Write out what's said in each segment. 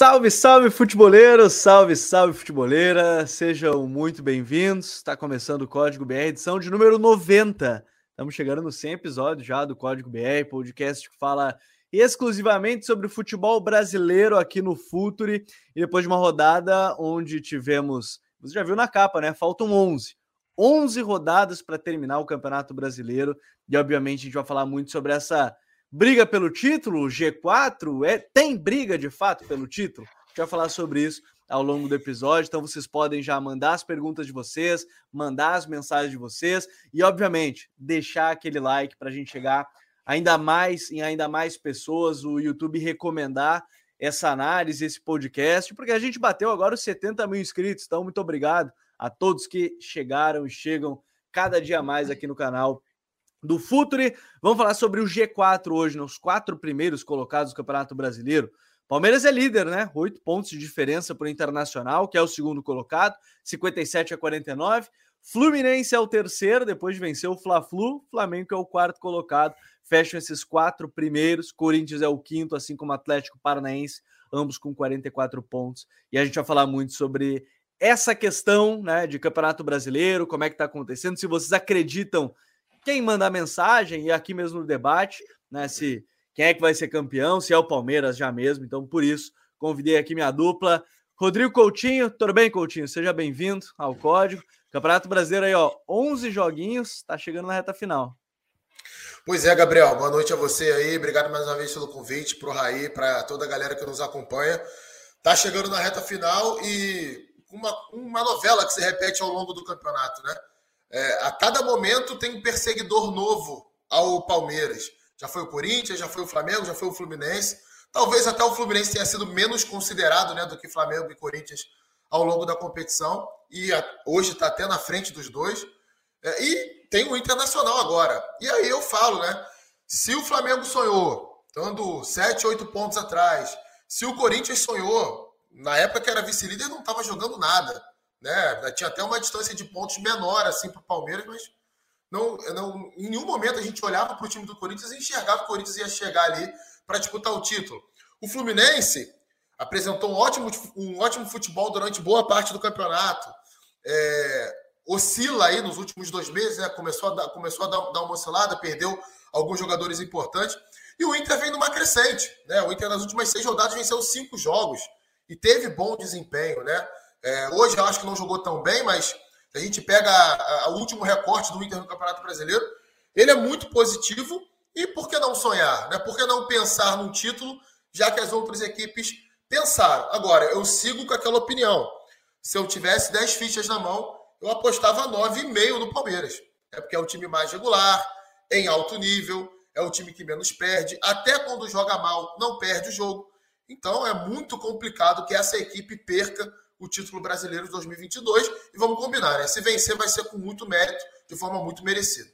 Salve, salve futeboleiros, salve, salve futeboleira, sejam muito bem-vindos. Está começando o Código BR, edição de número 90. Estamos chegando no 100 episódio já do Código BR, podcast que fala exclusivamente sobre o futebol brasileiro aqui no Futuri. E depois de uma rodada onde tivemos, você já viu na capa, né? Faltam 11. 11 rodadas para terminar o Campeonato Brasileiro. E obviamente a gente vai falar muito sobre essa briga pelo título, G4, é, tem briga de fato pelo título? Vai falar sobre isso ao longo do episódio, então vocês podem já mandar as perguntas de vocês, mandar as mensagens de vocês e, obviamente, deixar aquele like para a gente chegar ainda mais em ainda mais pessoas, o YouTube recomendar essa análise, esse podcast, porque a gente bateu agora os 70 mil inscritos, então muito obrigado a todos que chegaram e chegam cada dia mais aqui no canal do Futuri. Vamos falar sobre o G4 hoje, nos quatro primeiros colocados do Campeonato Brasileiro. Palmeiras é líder, né? Oito pontos de diferença para o Internacional, que é o segundo colocado, 57 a 49. Fluminense é o terceiro, depois de vencer o Fla-Flu. Flamengo é o quarto colocado. Fecham esses quatro primeiros. Corinthians é o quinto, assim como Atlético Paranaense, ambos com 44 pontos. E a gente vai falar muito sobre essa questão né, de Campeonato Brasileiro, como é que está acontecendo, se vocês acreditam quem manda mensagem, e aqui mesmo no debate, né? Se quem é que vai ser campeão, se é o Palmeiras já mesmo. Então, por isso, convidei aqui minha dupla. Rodrigo Coutinho, tudo bem, Coutinho? Seja bem-vindo ao Código. Campeonato Brasileiro aí, ó, 11 joguinhos, tá chegando na reta final. Pois é, Gabriel, boa noite a você aí. Obrigado mais uma vez pelo convite, pro Raí, para toda a galera que nos acompanha. Tá chegando na reta final e uma, uma novela que se repete ao longo do campeonato, né? É, a cada momento tem um perseguidor novo ao Palmeiras. Já foi o Corinthians, já foi o Flamengo, já foi o Fluminense. Talvez até o Fluminense tenha sido menos considerado né, do que Flamengo e Corinthians ao longo da competição. E a, hoje está até na frente dos dois. É, e tem o Internacional agora. E aí eu falo, né? Se o Flamengo sonhou, estando 7, 8 pontos atrás, se o Corinthians sonhou, na época que era vice-líder, não estava jogando nada. Né? Tinha até uma distância de pontos menor assim para o Palmeiras, mas não, não, em nenhum momento a gente olhava para o time do Corinthians e enxergava que o Corinthians ia chegar ali para disputar o título. O Fluminense apresentou um ótimo, um ótimo futebol durante boa parte do campeonato. É, oscila aí nos últimos dois meses, né? começou a, dar, começou a dar, uma oscilada, perdeu alguns jogadores importantes. E o Inter vem numa crescente. Né? O Inter nas últimas seis rodadas venceu cinco jogos e teve bom desempenho. Né? É, hoje eu acho que não jogou tão bem, mas a gente pega o último recorte do Inter no Campeonato Brasileiro, ele é muito positivo. E por que não sonhar? Né? Por que não pensar num título, já que as outras equipes pensaram? Agora, eu sigo com aquela opinião. Se eu tivesse 10 fichas na mão, eu apostava 9,5 no Palmeiras. É porque é o time mais regular, em alto nível, é o time que menos perde. Até quando joga mal, não perde o jogo. Então é muito complicado que essa equipe perca o título brasileiro de 2022. E vamos combinar, né? Se vencer, vai ser com muito mérito, de forma muito merecida.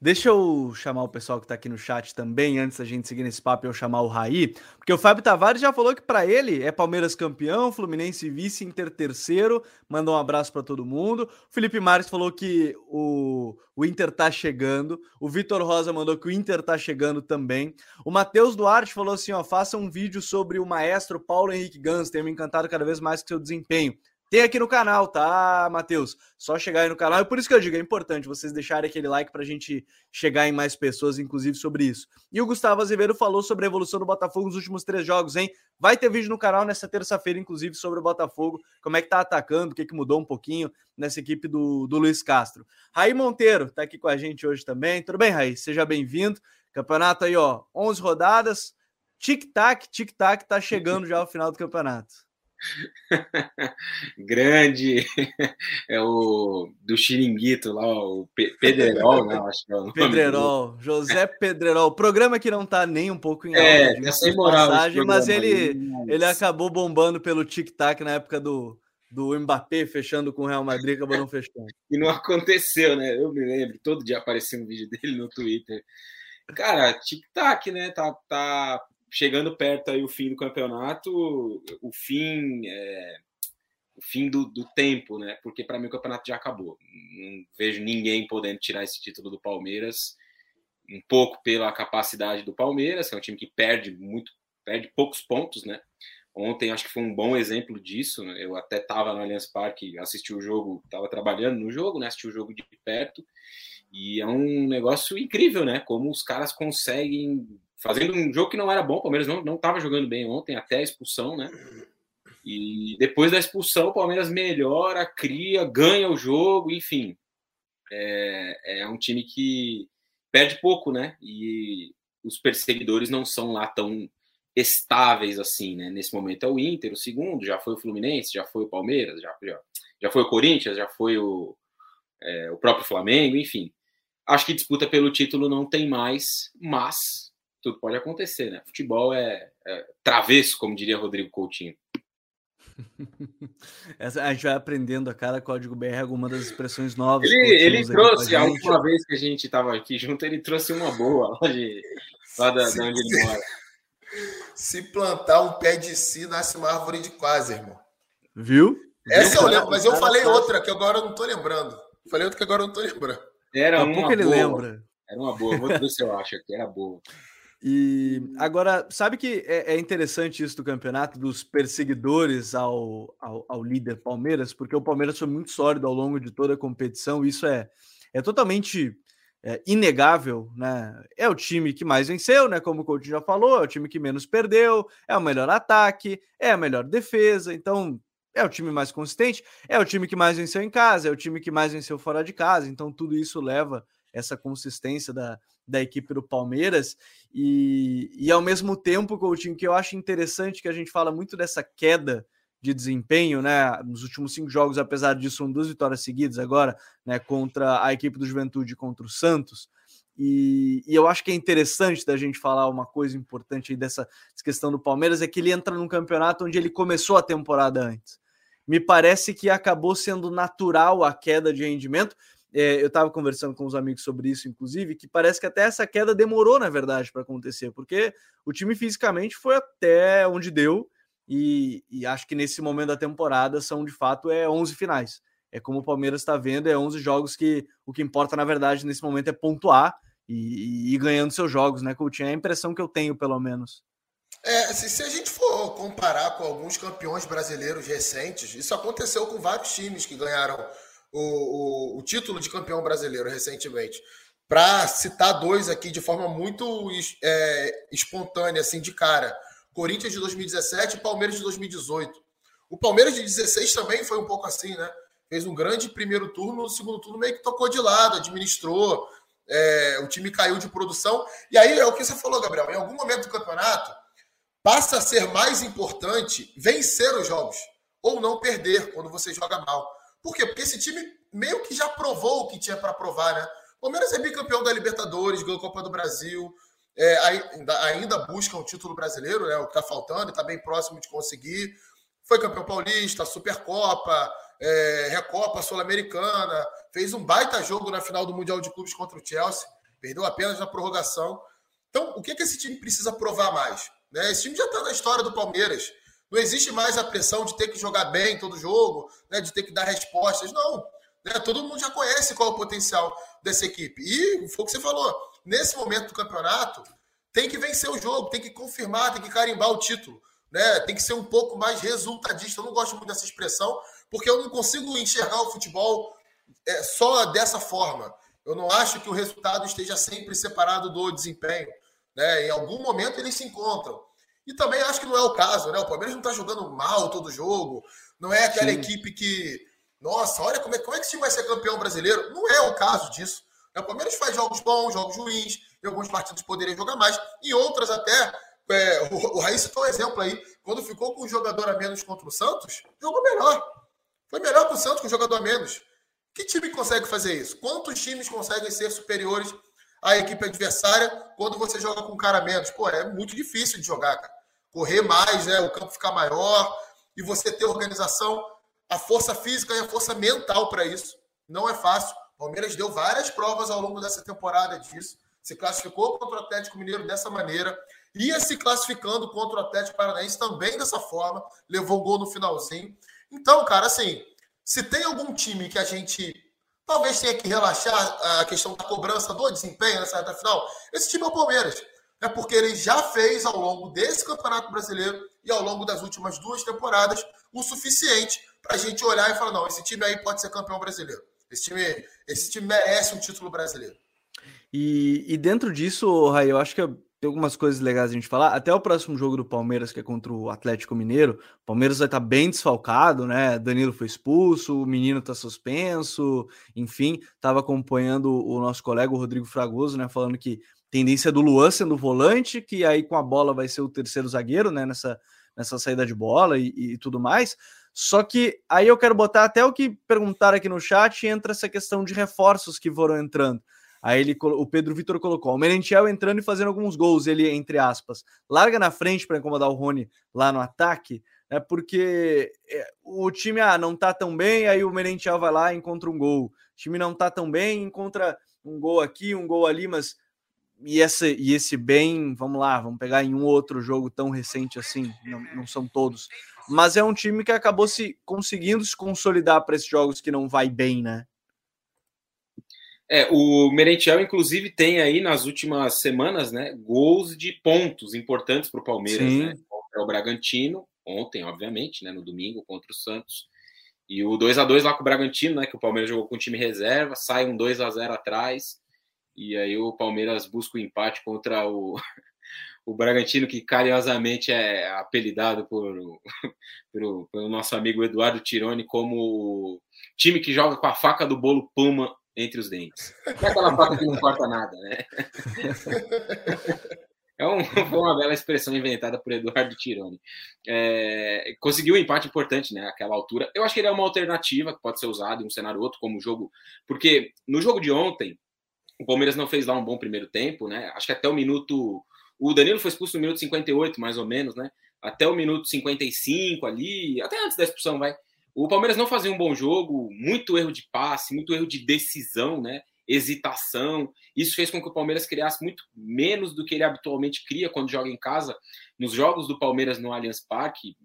Deixa eu chamar o pessoal que está aqui no chat também, antes da gente seguir nesse papo, eu chamar o Raí, porque o Fábio Tavares já falou que para ele é Palmeiras campeão, Fluminense vice, Inter terceiro, mandou um abraço para todo mundo. O Felipe Mares falou que o, o Inter tá chegando, o Vitor Rosa mandou que o Inter tá chegando também. O Matheus Duarte falou assim, ó, faça um vídeo sobre o maestro Paulo Henrique Gans, tem me encantado cada vez mais com seu desempenho. Tem aqui no canal, tá, Matheus? Só chegar aí no canal. E por isso que eu digo, é importante vocês deixarem aquele like para a gente chegar em mais pessoas, inclusive sobre isso. E o Gustavo Azevedo falou sobre a evolução do Botafogo nos últimos três jogos, hein? Vai ter vídeo no canal nessa terça-feira, inclusive, sobre o Botafogo, como é que tá atacando, o que, que mudou um pouquinho nessa equipe do, do Luiz Castro. Raí Monteiro tá aqui com a gente hoje também. Tudo bem, Raí? Seja bem-vindo. Campeonato aí, ó, 11 rodadas. Tic-tac, tic-tac, tá chegando já ao final do campeonato. Grande é o do Xiringuito lá, o Pedrerol, né? Acho que é o Pedrerol, José Pedrerol. Programa que não tá nem um pouco em é, alta, é, sem moral, passagem, mas ele, ele acabou bombando pelo tic-tac na época do, do Mbappé fechando com o Real Madrid, acabou não fechando. E não aconteceu, né? Eu me lembro, todo dia aparecia um vídeo dele no Twitter. Cara, tic-tac, né? Tá, tá chegando perto aí o fim do campeonato, o fim é, o fim do, do tempo, né? Porque para mim o campeonato já acabou. Não vejo ninguém podendo tirar esse título do Palmeiras. Um pouco pela capacidade do Palmeiras, que é um time que perde muito, perde poucos pontos, né? ontem acho que foi um bom exemplo disso. Né? Eu até estava no Allianz Parque, assisti o jogo, estava trabalhando no jogo, né? assisti o jogo de perto. E é um negócio incrível, né? Como os caras conseguem, fazendo um jogo que não era bom, o Palmeiras não estava jogando bem ontem, até a expulsão, né? E depois da expulsão, o Palmeiras melhora, cria, ganha o jogo, enfim. É, é um time que perde pouco, né? E os perseguidores não são lá tão estáveis assim, né? Nesse momento é o Inter, o segundo, já foi o Fluminense, já foi o Palmeiras, já, já, já foi o Corinthians, já foi o, é, o próprio Flamengo, enfim. Acho que disputa pelo título não tem mais, mas tudo pode acontecer, né? Futebol é, é travesso, como diria Rodrigo Coutinho. Essa, a gente vai aprendendo a cada código BR alguma das expressões novas. Ele, ele trouxe, a última vez que a gente estava aqui junto, ele trouxe uma boa lá, de, lá da, de onde ele mora. Se plantar um pé de si, nasce uma árvore de quase, irmão. Viu? Essa eu lembro, mas eu falei outra que agora eu não tô lembrando. Falei outra que agora eu não tô lembrando. Era uma pouco ele boa. lembra. Era uma boa, vou ver se eu acho que era boa. E agora, sabe que é, é, interessante isso do campeonato, dos perseguidores ao, ao, ao, líder Palmeiras, porque o Palmeiras foi muito sólido ao longo de toda a competição, isso é, é totalmente é, inegável, né? É o time que mais venceu, né? Como o Coutinho já falou, é o time que menos perdeu, é o melhor ataque, é a melhor defesa, então é o time mais consistente, é o time que mais venceu em casa, é o time que mais venceu fora de casa, então tudo isso leva essa consistência da, da equipe do Palmeiras e, e ao mesmo tempo, Coutinho, que eu acho interessante que a gente fala muito dessa queda de desempenho, né? Nos últimos cinco jogos, apesar disso, são duas vitórias seguidas agora, né? Contra a equipe do Juventude contra o Santos. E, e, eu acho que é interessante da gente falar uma coisa importante aí dessa questão do Palmeiras, é que ele entra num campeonato onde ele começou a temporada antes. Me parece que acabou sendo natural a queda de rendimento. É, eu estava conversando com os amigos sobre isso, inclusive, que parece que até essa queda demorou, na verdade, para acontecer, porque o time fisicamente foi até onde deu, e, e, acho que nesse momento da temporada são de fato é 11 finais. É como o Palmeiras está vendo, é 11 jogos que o que importa na verdade nesse momento é pontuar e, e, e ganhando seus jogos, né, Coutinho? É a impressão que eu tenho, pelo menos. É, se, se, a gente for comparar com alguns campeões brasileiros recentes, isso aconteceu com vários times que ganharam o, o, o título de campeão brasileiro recentemente. Para citar dois aqui de forma muito é, espontânea, assim, de cara. Corinthians de 2017 e Palmeiras de 2018. O Palmeiras de 16 também foi um pouco assim, né? Fez um grande primeiro turno, no segundo turno meio que tocou de lado, administrou, é, o time caiu de produção. E aí é o que você falou, Gabriel. Em algum momento do campeonato, passa a ser mais importante vencer os jogos ou não perder quando você joga mal. Por quê? Porque esse time meio que já provou o que tinha para provar, né? O Palmeiras é bicampeão da Libertadores, ganhou a Copa do Brasil, é, ainda, ainda busca um título brasileiro, né, o que está faltando, está bem próximo de conseguir. Foi campeão paulista, Supercopa, é, Recopa Sul-Americana, fez um baita jogo na final do Mundial de Clubes contra o Chelsea, perdeu apenas na prorrogação. Então, o que, que esse time precisa provar mais? Né? Esse time já está na história do Palmeiras. Não existe mais a pressão de ter que jogar bem todo jogo, né? de ter que dar respostas. Não. Né? Todo mundo já conhece qual é o potencial dessa equipe. E foi o que você falou nesse momento do campeonato, tem que vencer o jogo, tem que confirmar, tem que carimbar o título. Né? Tem que ser um pouco mais resultadista. Eu não gosto muito dessa expressão, porque eu não consigo enxergar o futebol é, só dessa forma. Eu não acho que o resultado esteja sempre separado do desempenho. Né? Em algum momento eles se encontram. E também acho que não é o caso, né? O Palmeiras não está jogando mal todo jogo. Não é aquela Sim. equipe que, nossa, olha como é, como é que esse time vai ser campeão brasileiro. Não é o caso disso. O Palmeiras faz jogos bons, jogos ruins, em alguns partidos poderia jogar mais, em outras até. É, o, o Raí citou um exemplo aí, quando ficou com um jogador a menos contra o Santos, jogou melhor. Foi melhor que o Santos com um jogador a menos. Que time consegue fazer isso? Quantos times conseguem ser superiores à equipe adversária quando você joga com um cara a menos? Pô, é muito difícil de jogar, cara. Correr mais, né? o campo ficar maior e você ter organização, a força física e a força mental para isso. Não é fácil. Palmeiras deu várias provas ao longo dessa temporada disso. Se classificou contra o Atlético Mineiro dessa maneira, ia se classificando contra o Atlético Paranaense também dessa forma, levou gol no finalzinho. Então, cara, assim, se tem algum time que a gente talvez tenha que relaxar a questão da cobrança do desempenho nessa reta final, esse time é o Palmeiras. É porque ele já fez ao longo desse Campeonato Brasileiro e ao longo das últimas duas temporadas o suficiente para a gente olhar e falar: não, esse time aí pode ser campeão brasileiro. Esse time, esse time merece um título brasileiro. E, e dentro disso, Rai, eu acho que tem algumas coisas legais a gente falar. Até o próximo jogo do Palmeiras, que é contra o Atlético Mineiro, o Palmeiras vai estar bem desfalcado, né? Danilo foi expulso, o menino está suspenso, enfim, estava acompanhando o nosso colega o Rodrigo Fragoso, né? Falando que tendência do Luan sendo volante, que aí com a bola vai ser o terceiro zagueiro, né? Nessa, nessa saída de bola e, e tudo mais. Só que aí eu quero botar até o que perguntaram aqui no chat, entra essa questão de reforços que foram entrando. Aí ele, o Pedro Vitor colocou o Merentiel entrando e fazendo alguns gols, ele, entre aspas, larga na frente para incomodar o Rony lá no ataque, é porque é, o time ah, não tá tão bem, aí o Merentiel vai lá e encontra um gol. O time não tá tão bem, encontra um gol aqui, um gol ali, mas e esse, e esse bem, vamos lá, vamos pegar em um outro jogo tão recente assim, não, não são todos, mas é um time que acabou se conseguindo se consolidar para esses jogos que não vai bem, né? É, o Merentiel, inclusive, tem aí nas últimas semanas, né, gols de pontos importantes para o Palmeiras, Sim. né? Contra o Bragantino, ontem, obviamente, né, no domingo, contra o Santos. E o 2 a 2 lá com o Bragantino, né, que o Palmeiras jogou com o time reserva, sai um 2 a 0 atrás. E aí o Palmeiras busca o empate contra o, o Bragantino, que carinhosamente é apelidado por, por, pelo nosso amigo Eduardo Tironi como time que joga com a faca do bolo Puma entre os dentes. É aquela faca que não corta nada, né? É um, uma bela expressão inventada por Eduardo Tironi. É, conseguiu um empate importante, né? Aquela altura. Eu acho que ele é uma alternativa que pode ser usado em um cenário outro, como jogo. Porque no jogo de ontem, o Palmeiras não fez lá um bom primeiro tempo, né? Acho que até o minuto. O Danilo foi expulso no minuto 58, mais ou menos, né? Até o minuto 55 ali, até antes da expulsão, vai. O Palmeiras não fazia um bom jogo, muito erro de passe, muito erro de decisão, né? Hesitação. Isso fez com que o Palmeiras criasse muito menos do que ele habitualmente cria quando joga em casa. Nos jogos do Palmeiras no Allianz Parque,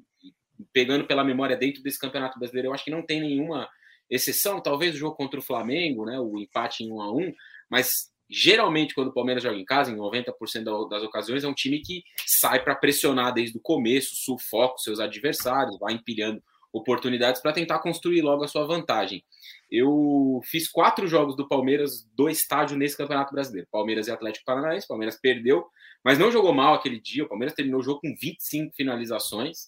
pegando pela memória dentro desse Campeonato Brasileiro, eu acho que não tem nenhuma exceção, talvez o jogo contra o Flamengo, né, o empate em 1 a 1, mas geralmente quando o Palmeiras joga em casa, em 90% das ocasiões, é um time que sai para pressionar desde o começo, sufoca os seus adversários, vai empilhando oportunidades para tentar construir logo a sua vantagem. Eu fiz quatro jogos do Palmeiras do estádio nesse Campeonato Brasileiro. Palmeiras e Atlético Paranaense. Palmeiras perdeu, mas não jogou mal aquele dia. O Palmeiras terminou o jogo com 25 finalizações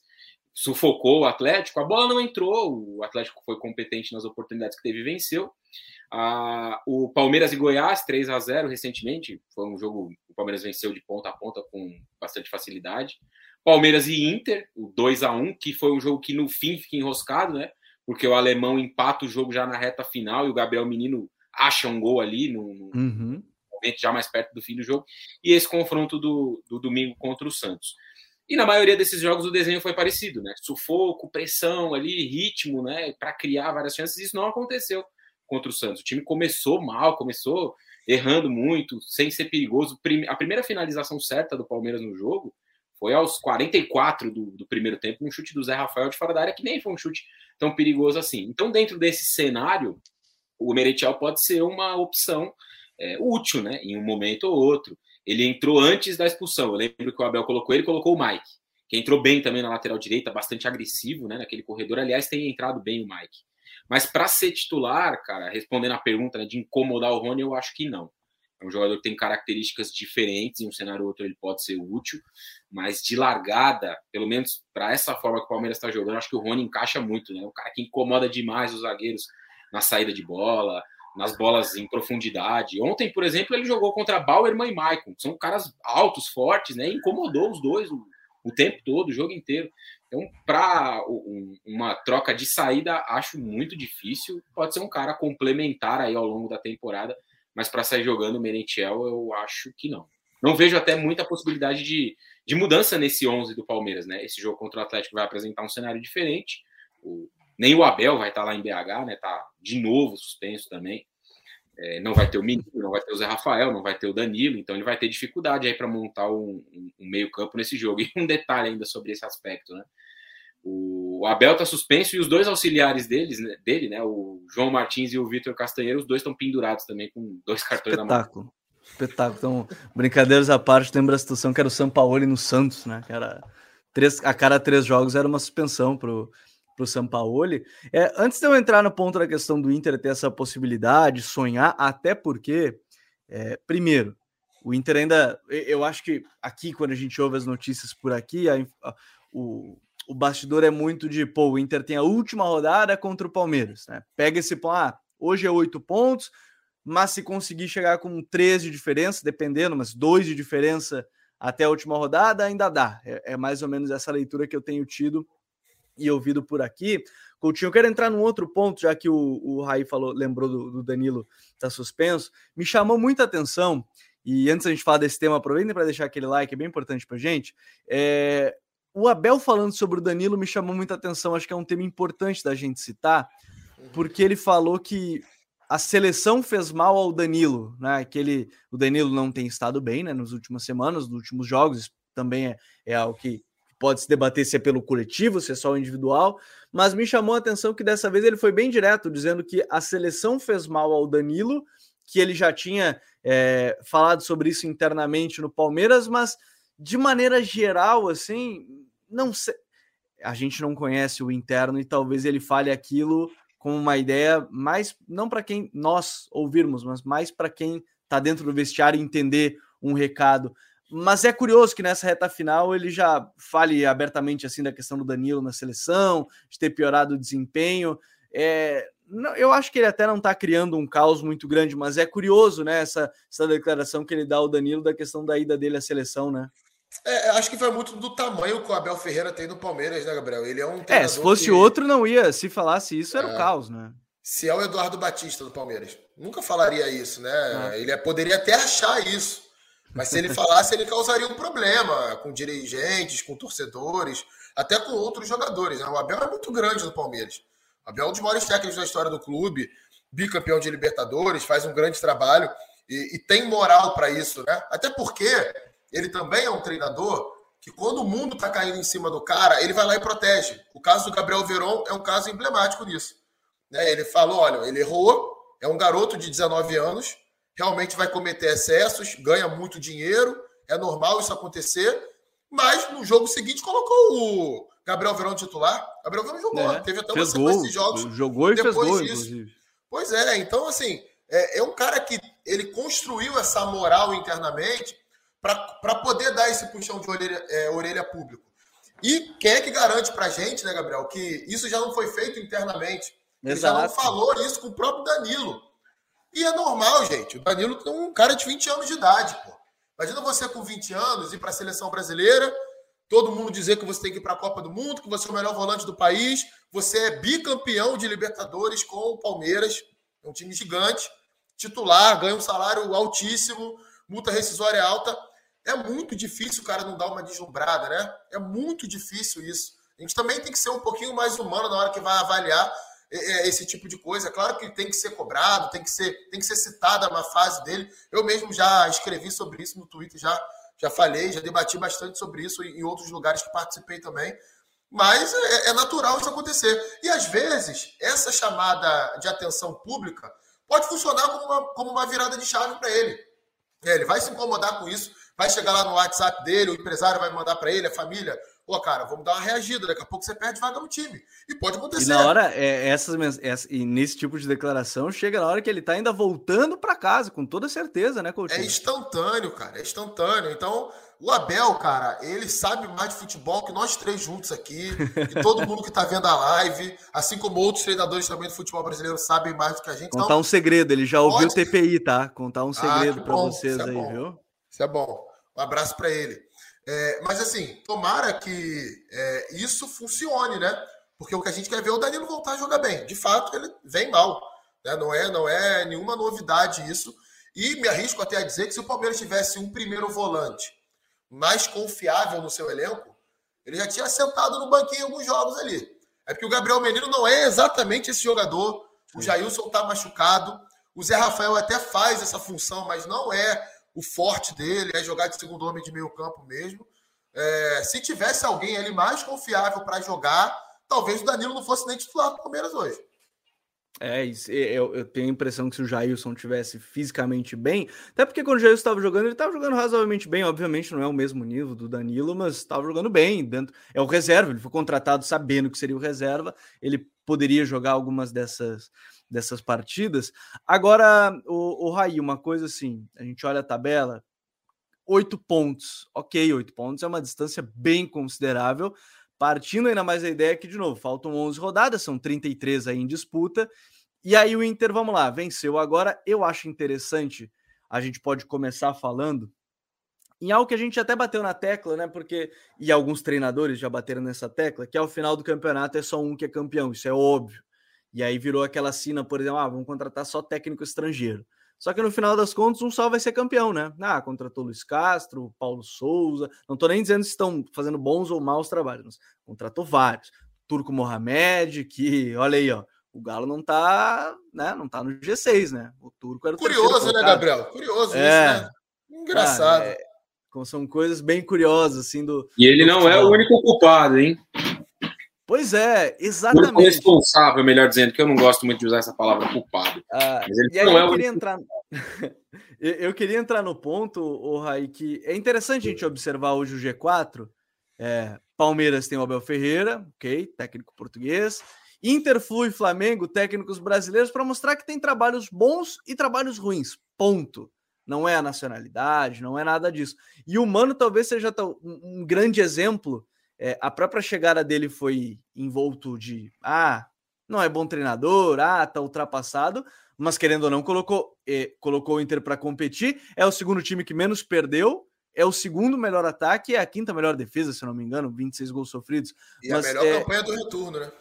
sufocou o Atlético, a bola não entrou, o Atlético foi competente nas oportunidades que teve e venceu. Ah, o Palmeiras e Goiás, 3 a 0 recentemente, foi um jogo, o Palmeiras venceu de ponta a ponta com bastante facilidade. Palmeiras e Inter, o 2 a 1 que foi um jogo que no fim fica enroscado, né? Porque o alemão empata o jogo já na reta final e o Gabriel Menino acha um gol ali no, no uhum. momento já mais perto do fim do jogo. E esse confronto do, do domingo contra o Santos. E na maioria desses jogos o desenho foi parecido, né? Sufoco, pressão ali, ritmo, né? Para criar várias chances. Isso não aconteceu contra o Santos. O time começou mal, começou errando muito, sem ser perigoso. A primeira finalização certa do Palmeiras no jogo foi aos 44 do, do primeiro tempo, um chute do Zé Rafael de fora da área, que nem foi um chute tão perigoso assim. Então, dentro desse cenário, o Meretiel pode ser uma opção é, útil, né? Em um momento ou outro. Ele entrou antes da expulsão. Eu lembro que o Abel colocou ele colocou o Mike, que entrou bem também na lateral direita, bastante agressivo, né, naquele corredor. Aliás, tem entrado bem o Mike. Mas para ser titular, cara, respondendo a pergunta né, de incomodar o Rony, eu acho que não. É um jogador que tem características diferentes, em um cenário ou outro ele pode ser útil, mas de largada, pelo menos para essa forma que o Palmeiras está jogando, acho que o Rony encaixa muito, né? O cara que incomoda demais os zagueiros na saída de bola, nas bolas em profundidade. Ontem, por exemplo, ele jogou contra Bauerman e Maicon, são caras altos, fortes, né? incomodou os dois o, o tempo todo, o jogo inteiro. Então, para um, uma troca de saída, acho muito difícil. Pode ser um cara complementar aí ao longo da temporada, mas para sair jogando o Merentiel, eu acho que não. Não vejo até muita possibilidade de, de mudança nesse 11 do Palmeiras, né? Esse jogo contra o Atlético vai apresentar um cenário diferente. O nem o Abel vai estar lá em BH, né? Tá de novo suspenso também. É, não vai ter o Menino, não vai ter o Zé Rafael, não vai ter o Danilo, então ele vai ter dificuldade aí para montar um, um, um meio-campo nesse jogo. E um detalhe ainda sobre esse aspecto, né? O Abel está suspenso e os dois auxiliares deles, né, dele, né? O João Martins e o Vitor Castanheiro, os dois estão pendurados também com dois cartões Espetáculo. na mão. Espetáculo. Então, brincadeiras à parte, lembra a situação que era o São Paulo no Santos, né? Que era três, a cada três jogos era uma suspensão pro, pro São Paulo. É, antes de eu entrar no ponto da questão do Inter ter essa possibilidade, sonhar, até porque, é, primeiro, o Inter ainda, eu acho que aqui, quando a gente ouve as notícias por aqui, a, a, o, o bastidor é muito de, pô, o Inter tem a última rodada contra o Palmeiras, né? Pega esse ponto, ah, hoje é oito pontos, mas se conseguir chegar com três de diferença, dependendo, mas dois de diferença até a última rodada, ainda dá. É, é, mais ou menos essa leitura que eu tenho tido e ouvido por aqui. Coutinho, eu quero entrar num outro ponto, já que o, o Raí falou, lembrou do, do Danilo tá suspenso. Me chamou muita atenção, e antes a gente falar desse tema, aproveitem para deixar aquele like, é bem importante para gente. É, o Abel falando sobre o Danilo me chamou muita atenção, acho que é um tema importante da gente citar, porque ele falou que a seleção fez mal ao Danilo, né? Que ele, o Danilo não tem estado bem, né? Nas últimas semanas, nos últimos jogos, também é, é algo que pode se debater se é pelo coletivo, se é só o individual, mas me chamou a atenção que dessa vez ele foi bem direto, dizendo que a seleção fez mal ao Danilo, que ele já tinha é, falado sobre isso internamente no Palmeiras, mas de maneira geral, assim, não sei. A gente não conhece o interno e talvez ele fale aquilo como uma ideia mais, não para quem nós ouvirmos, mas mais para quem está dentro do vestiário entender um recado. Mas é curioso que nessa reta final ele já fale abertamente assim da questão do Danilo na seleção, de ter piorado o desempenho. É, não, eu acho que ele até não está criando um caos muito grande, mas é curioso, né, essa, essa declaração que ele dá ao Danilo da questão da ida dele à seleção, né? É, acho que vai muito do tamanho que o Abel Ferreira tem no Palmeiras, né, Gabriel? Ele é um É, se fosse que... outro, não ia. Se falasse isso, era é. o caos, né? Se é o Eduardo Batista do Palmeiras. Nunca falaria isso, né? É. Ele poderia até achar isso. Mas se ele falasse, ele causaria um problema com dirigentes, com torcedores, até com outros jogadores. Né? O Abel é muito grande no Palmeiras. O Abel é um dos maiores técnicos da história do clube, bicampeão de Libertadores, faz um grande trabalho e, e tem moral para isso, né? Até porque ele também é um treinador que quando o mundo está caindo em cima do cara, ele vai lá e protege. O caso do Gabriel Veron é um caso emblemático disso. Né? Ele falou, olha, ele errou, é um garoto de 19 anos, realmente vai cometer excessos, ganha muito dinheiro, é normal isso acontecer, mas no jogo seguinte colocou o Gabriel Verão titular. Gabriel Verão jogou, é, teve até uma sequência de jogos. Jogou e fez gol. Pois é, então assim, é, é um cara que ele construiu essa moral internamente para poder dar esse puxão de orelha, é, orelha público. E quem é que garante para a gente, né, Gabriel, que isso já não foi feito internamente? Ele já não falou isso com o próprio Danilo. E é normal, gente. O Danilo é um cara de 20 anos de idade, pô. Imagina você com 20 anos ir para a seleção brasileira, todo mundo dizer que você tem que ir para a Copa do Mundo, que você é o melhor volante do país, você é bicampeão de Libertadores com o Palmeiras, é um time gigante, titular, ganha um salário altíssimo, multa rescisória alta. É muito difícil o cara não dar uma deslumbrada, né? É muito difícil isso. A gente também tem que ser um pouquinho mais humano na hora que vai avaliar esse tipo de coisa. Claro que tem que ser cobrado, tem que ser, tem que ser citada uma fase dele. Eu mesmo já escrevi sobre isso no Twitter, já, já falei, já debati bastante sobre isso em outros lugares que participei também. Mas é, é natural isso acontecer. E às vezes, essa chamada de atenção pública pode funcionar como uma, como uma virada de chave para ele. É, ele vai se incomodar com isso, vai chegar lá no WhatsApp dele, o empresário vai mandar para ele, a família, pô, cara, vamos dar uma reagida, daqui a pouco você perde vaga no time. E pode acontecer. E na hora, é, essas, essa, e nesse tipo de declaração, chega na hora que ele tá ainda voltando para casa, com toda certeza, né, Coutinho? É instantâneo, cara, é instantâneo. Então, o Abel, cara, ele sabe mais de futebol que nós três juntos aqui, e todo mundo que tá vendo a live, assim como outros treinadores também do futebol brasileiro sabem mais do que a gente. Contar então, um segredo, ele já ouviu o TPI, tá? Contar um ah, segredo ah, para vocês é aí, bom. viu? Isso é bom. Um abraço para ele. É, mas assim, tomara que é, isso funcione, né? Porque o que a gente quer ver é o Danilo voltar a jogar bem. De fato, ele vem mal. Né? Não, é, não é nenhuma novidade isso. E me arrisco até a dizer que se o Palmeiras tivesse um primeiro volante mais confiável no seu elenco, ele já tinha sentado no banquinho alguns jogos ali. É porque o Gabriel Menino não é exatamente esse jogador. O Jailson está machucado. O Zé Rafael até faz essa função, mas não é o forte dele é jogar de segundo homem de meio campo mesmo. É, se tivesse alguém ali mais confiável para jogar, talvez o Danilo não fosse nem titular do Palmeiras hoje. É, eu, eu, tenho a impressão que se o Jailson tivesse fisicamente bem, até porque quando o Jailson estava jogando, ele estava jogando razoavelmente bem, obviamente não é o mesmo nível do Danilo, mas estava jogando bem, dentro é o reserva, ele foi contratado sabendo que seria o reserva, ele poderia jogar algumas dessas dessas partidas. Agora, o, o Raí, uma coisa assim, a gente olha a tabela, oito pontos, ok, oito pontos é uma distância bem considerável, Partindo ainda mais a ideia que, de novo, faltam 11 rodadas, são 33 aí em disputa. E aí o Inter, vamos lá, venceu. Agora, eu acho interessante, a gente pode começar falando em algo que a gente até bateu na tecla, né? Porque, e alguns treinadores já bateram nessa tecla, que ao final do campeonato é só um que é campeão, isso é óbvio. E aí virou aquela cena, por exemplo, ah, vamos contratar só técnico estrangeiro. Só que no final das contas, um só vai ser campeão, né? Ah, contratou Luiz Castro, Paulo Souza. Não tô nem dizendo se estão fazendo bons ou maus trabalhos, mas contratou vários. Turco Mohamed, que, olha aí, ó, o Galo não tá, né? Não tá no G6, né? O Turco era o Curioso, né, Gabriel? Curioso é, isso, né? Engraçado. Ah, é, são coisas bem curiosas, assim, do. E ele do não futebol. é o único culpado, hein? Pois é, exatamente. responsável, melhor dizendo, que eu não gosto muito de usar essa palavra culpado. Ah, mas ele não é eu, queria entrar... eu queria entrar no ponto, o Raí, que é interessante a gente observar hoje o G4. É, Palmeiras tem o Abel Ferreira, ok, técnico português. Inter, Flu e Flamengo, técnicos brasileiros, para mostrar que tem trabalhos bons e trabalhos ruins. Ponto. Não é a nacionalidade, não é nada disso. E o Mano talvez seja um grande exemplo é, a própria chegada dele foi envolto de ah, não é bom treinador, ah, tá ultrapassado, mas querendo ou não, colocou, eh, colocou o Inter para competir. É o segundo time que menos perdeu, é o segundo melhor ataque, é a quinta melhor defesa, se não me engano, 26 gols sofridos. E mas, a melhor é, campanha do retorno, né?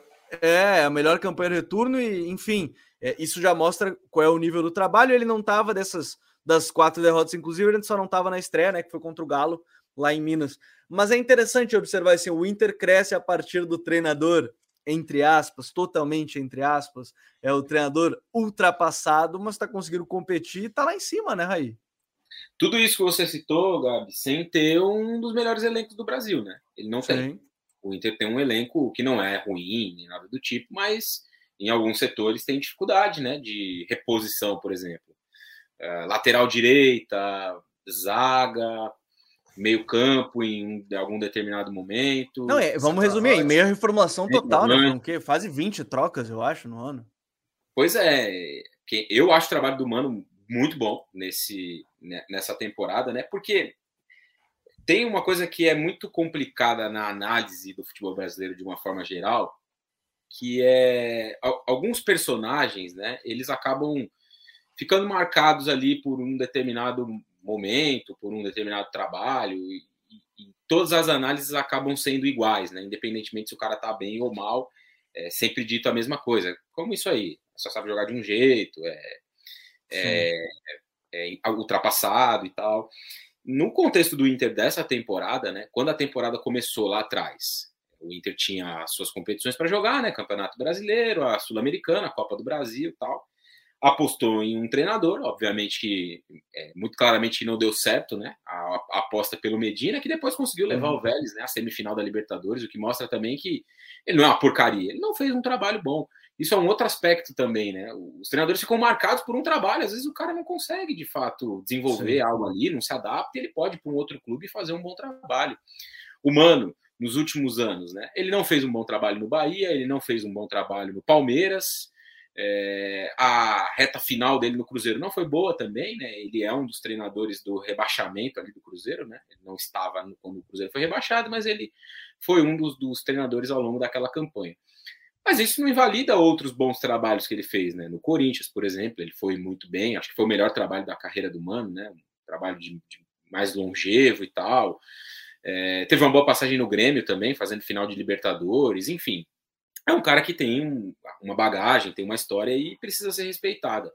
É, a melhor campanha do retorno, e enfim, é, isso já mostra qual é o nível do trabalho. Ele não tava dessas das quatro derrotas, inclusive, ele só não tava na estreia, né? Que foi contra o Galo lá em Minas. Mas é interessante observar assim, o Inter cresce a partir do treinador, entre aspas, totalmente entre aspas, é o treinador ultrapassado, mas está conseguindo competir e está lá em cima, né, Raí? Tudo isso que você citou, Gabi, sem ter um dos melhores elencos do Brasil, né? Ele não Sim. tem. O Inter tem um elenco que não é ruim, nem nada do tipo, mas em alguns setores tem dificuldade, né? De reposição, por exemplo. Uh, lateral direita, zaga, meio campo em algum determinado momento. Não, é, vamos resumir aí, meia reformulação total, né? O quê? Fase 20 trocas, eu acho, no ano. Pois é, eu acho o trabalho do Mano muito bom nesse, né, nessa temporada, né? Porque tem uma coisa que é muito complicada na análise do futebol brasileiro de uma forma geral, que é alguns personagens, né? Eles acabam ficando marcados ali por um determinado momento, por um determinado trabalho, e, e, todas as análises acabam sendo iguais, né? Independentemente se o cara tá bem ou mal, é sempre dito a mesma coisa. Como isso aí? Só sabe jogar de um jeito, é, é, é, ultrapassado e tal. No contexto do Inter dessa temporada, né? Quando a temporada começou lá atrás, o Inter tinha as suas competições para jogar, né? Campeonato Brasileiro, a Sul-Americana, a Copa do Brasil e tal apostou em um treinador, obviamente que é, muito claramente não deu certo, né? A, a, aposta pelo Medina, que depois conseguiu levar uhum. o Vélez, né? A semifinal da Libertadores, o que mostra também que ele não é uma porcaria, ele não fez um trabalho bom. Isso é um outro aspecto também, né? Os treinadores ficam marcados por um trabalho, às vezes o cara não consegue de fato desenvolver Sim. algo ali, não se adapta, ele pode ir para um outro clube e fazer um bom trabalho. O Mano, nos últimos anos, né? Ele não fez um bom trabalho no Bahia, ele não fez um bom trabalho no Palmeiras, é, a reta final dele no Cruzeiro não foi boa também, né? Ele é um dos treinadores do rebaixamento ali do Cruzeiro, né? Ele não estava no, quando o Cruzeiro foi rebaixado, mas ele foi um dos, dos, treinadores ao longo daquela campanha. Mas isso não invalida outros bons trabalhos que ele fez, né? No Corinthians, por exemplo, ele foi muito bem, acho que foi o melhor trabalho da carreira do Mano, né? Um trabalho de, de mais longevo e tal. É, teve uma boa passagem no Grêmio também, fazendo final de Libertadores, enfim é um cara que tem uma bagagem, tem uma história e precisa ser respeitada.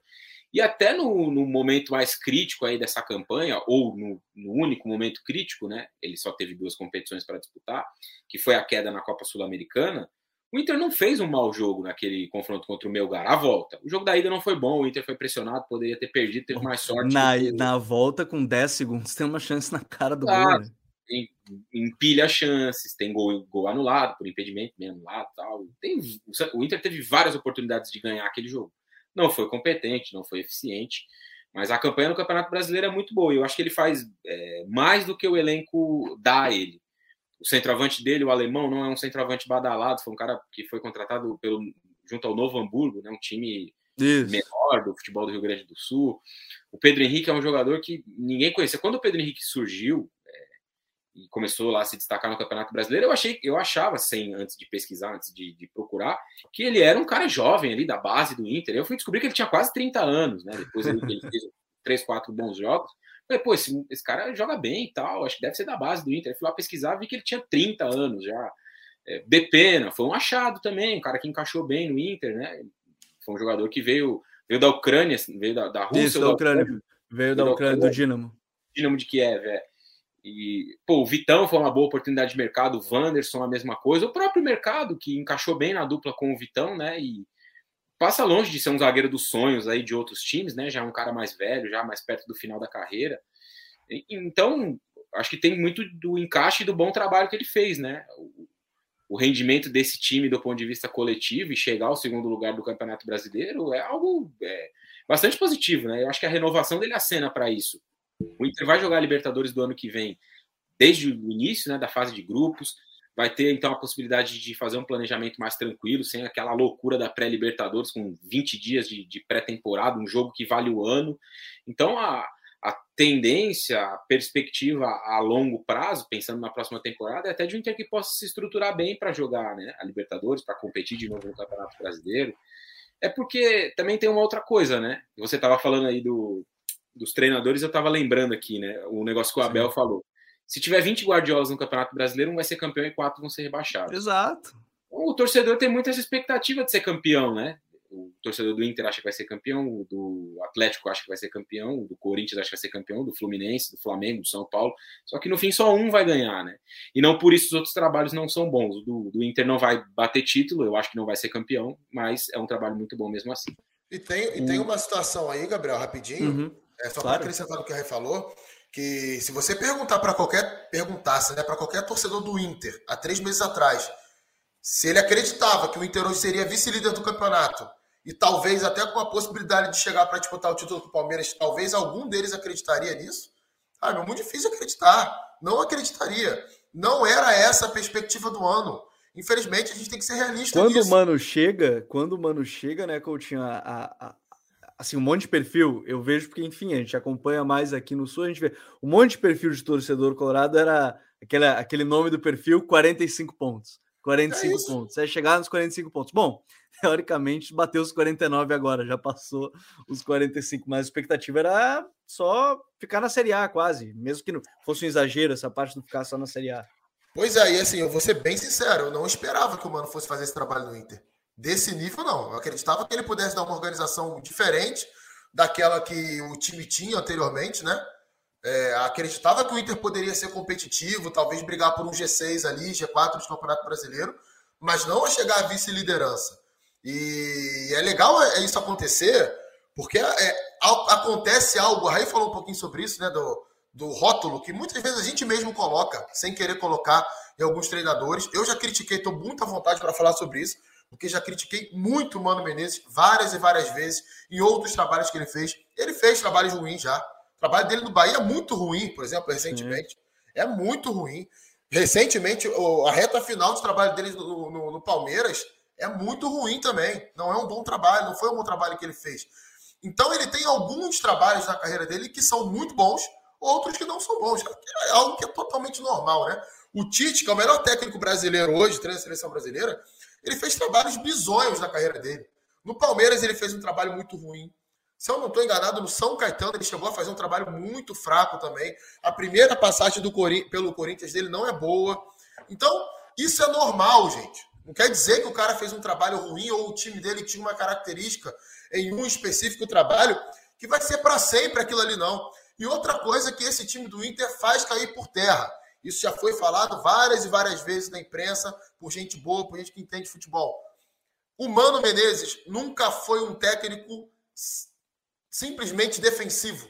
E até no, no momento mais crítico aí dessa campanha, ou no, no, único momento crítico, né? Ele só teve duas competições para disputar, que foi a queda na Copa Sul-Americana. O Inter não fez um mau jogo naquele confronto contra o Melgar. A volta. O jogo da ida não foi bom, o Inter foi pressionado, poderia ter perdido, teve mais sorte. Na, na volta, com 10 segundos, tem uma chance na cara do ah, gol. Né? Tem, empilha chances, tem gol, gol anulado, por impedimento bem anulado tal. Tem, o Inter teve várias oportunidades de ganhar aquele jogo. Não foi competente, não foi eficiente, mas a campanha no Campeonato Brasileiro é muito boa. Eu acho que ele faz é, mais do que o elenco dá a ele. O centroavante dele, o alemão, não é um centroavante badalado, foi um cara que foi contratado pelo, junto ao Novo Hamburgo, né, um time Isso. menor do futebol do Rio Grande do Sul. O Pedro Henrique é um jogador que ninguém conhecia. Quando o Pedro Henrique surgiu, e começou lá a se destacar no Campeonato Brasileiro, eu achei, eu achava, sem antes de pesquisar, antes de, de, procurar, que ele era um cara jovem ali da base do Inter. Eu fui descobrir que ele tinha quase 30 anos, né? Depois ele, ele fez três, quatro bons jogos. Falei, pô, esse, esse, cara joga bem e tal, acho que deve ser da base do Inter. Eu fui lá pesquisar, vi que ele tinha 30 anos já. É, de pena, foi um achado também, um cara que encaixou bem no Inter, né? Foi um jogador que veio, veio da Ucrânia, veio da, da Rússia. Isso, da Ucrânia. Veio, veio da Ucrânia, do Dinamo. Dinamo de Kiev, é. E, pô, o Vitão foi uma boa oportunidade de mercado, o Wanderson a mesma coisa, o próprio mercado que encaixou bem na dupla com o Vitão, né? E passa longe de ser um zagueiro dos sonhos aí de outros times, né? Já é um cara mais velho, já mais perto do final da carreira. E, então, acho que tem muito do encaixe e do bom trabalho que ele fez, né? O, o rendimento desse time do ponto de vista coletivo e chegar ao segundo lugar do Campeonato Brasileiro é algo é, bastante positivo, né? Eu acho que a renovação dele acena para isso. O Inter vai jogar a Libertadores do ano que vem, desde o início né, da fase de grupos. Vai ter então a possibilidade de fazer um planejamento mais tranquilo, sem aquela loucura da pré-Libertadores, com 20 dias de, de pré-temporada, um jogo que vale o ano. Então a, a tendência, a perspectiva a longo prazo, pensando na próxima temporada, é até de um Inter que possa se estruturar bem para jogar né, a Libertadores, para competir de novo no Campeonato Brasileiro. É porque também tem uma outra coisa, né? Você estava falando aí do, dos treinadores, eu estava lembrando aqui, né? O negócio que o Abel Sim. falou. Se tiver 20 Guardiolas no Campeonato Brasileiro, um vai ser campeão e quatro vão ser rebaixados. Exato. O torcedor tem muita essa expectativa de ser campeão, né? O torcedor do Inter acha que vai ser campeão, o do Atlético acha que vai ser campeão, o do Corinthians acha que vai ser campeão, do Fluminense, do Flamengo, do São Paulo. Só que no fim só um vai ganhar, né? E não por isso os outros trabalhos não são bons. O do, do Inter não vai bater título, eu acho que não vai ser campeão, mas é um trabalho muito bom mesmo assim. E tem, e tem uma situação aí, Gabriel, rapidinho. Uhum é, só claro. para acrescentar no que o Rei falou, que se você perguntar para qualquer perguntasse, né, para qualquer torcedor do Inter há três meses atrás, se ele acreditava que o Inter hoje seria vice-líder do campeonato e talvez até com a possibilidade de chegar para disputar o título do Palmeiras, talvez algum deles acreditaria nisso. Ah, é muito difícil acreditar. Não acreditaria. Não era essa a perspectiva do ano. Infelizmente, a gente tem que ser realista. Quando nisso. o mano chega, quando o mano chega, né, Coutinho, a, a, assim, um monte de perfil, eu vejo porque, enfim, a gente acompanha mais aqui no Sul, a gente vê um monte de perfil de torcedor colorado era aquele, aquele nome do perfil 45 pontos. 45 é pontos. É chegar nos 45 pontos. Bom, teoricamente bateu os 49 agora, já passou os 45, mas a expectativa era só ficar na Série A quase, mesmo que não fosse um exagero essa parte de ficar só na Série A. Pois é, e assim, eu vou ser bem sincero, eu não esperava que o Mano fosse fazer esse trabalho no Inter. Desse nível, não. Eu acreditava que ele pudesse dar uma organização diferente daquela que o time tinha anteriormente, né? É, acreditava que o Inter poderia ser competitivo, talvez brigar por um G6 ali, G4 de Campeonato Brasileiro, mas não chegar à vice-liderança. E é legal é, isso acontecer, porque é, acontece algo, a falou um pouquinho sobre isso, né? Do, do rótulo, que muitas vezes a gente mesmo coloca, sem querer colocar em alguns treinadores. Eu já critiquei, estou muito à vontade para falar sobre isso porque já critiquei muito o Mano Menezes várias e várias vezes em outros trabalhos que ele fez. Ele fez trabalhos ruins já. O trabalho dele no Bahia é muito ruim, por exemplo, recentemente. É muito ruim. Recentemente, a reta final do trabalho dele no, no, no, Palmeiras é muito ruim também. Não é um bom trabalho, não foi um bom trabalho que ele fez. Então, ele tem alguns trabalhos na carreira dele que são muito bons, outros que não são bons. É algo que é totalmente normal, né? O Tite, que é o melhor técnico brasileiro hoje, treino da seleção brasileira, ele fez trabalhos bizonhos na carreira dele. No Palmeiras, ele fez um trabalho muito ruim. Se eu não estou enganado, no São Caetano, ele chegou a fazer um trabalho muito fraco também. A primeira passagem do Cori pelo Corinthians dele não é boa. Então, isso é normal, gente. Não quer dizer que o cara fez um trabalho ruim ou o time dele tinha uma característica em um específico trabalho que vai ser para sempre aquilo ali, não. E outra coisa que esse time do Inter faz cair por terra. Isso já foi falado várias e várias vezes na imprensa, por gente boa, por gente que entende futebol. O Mano Menezes nunca foi um técnico simplesmente defensivo.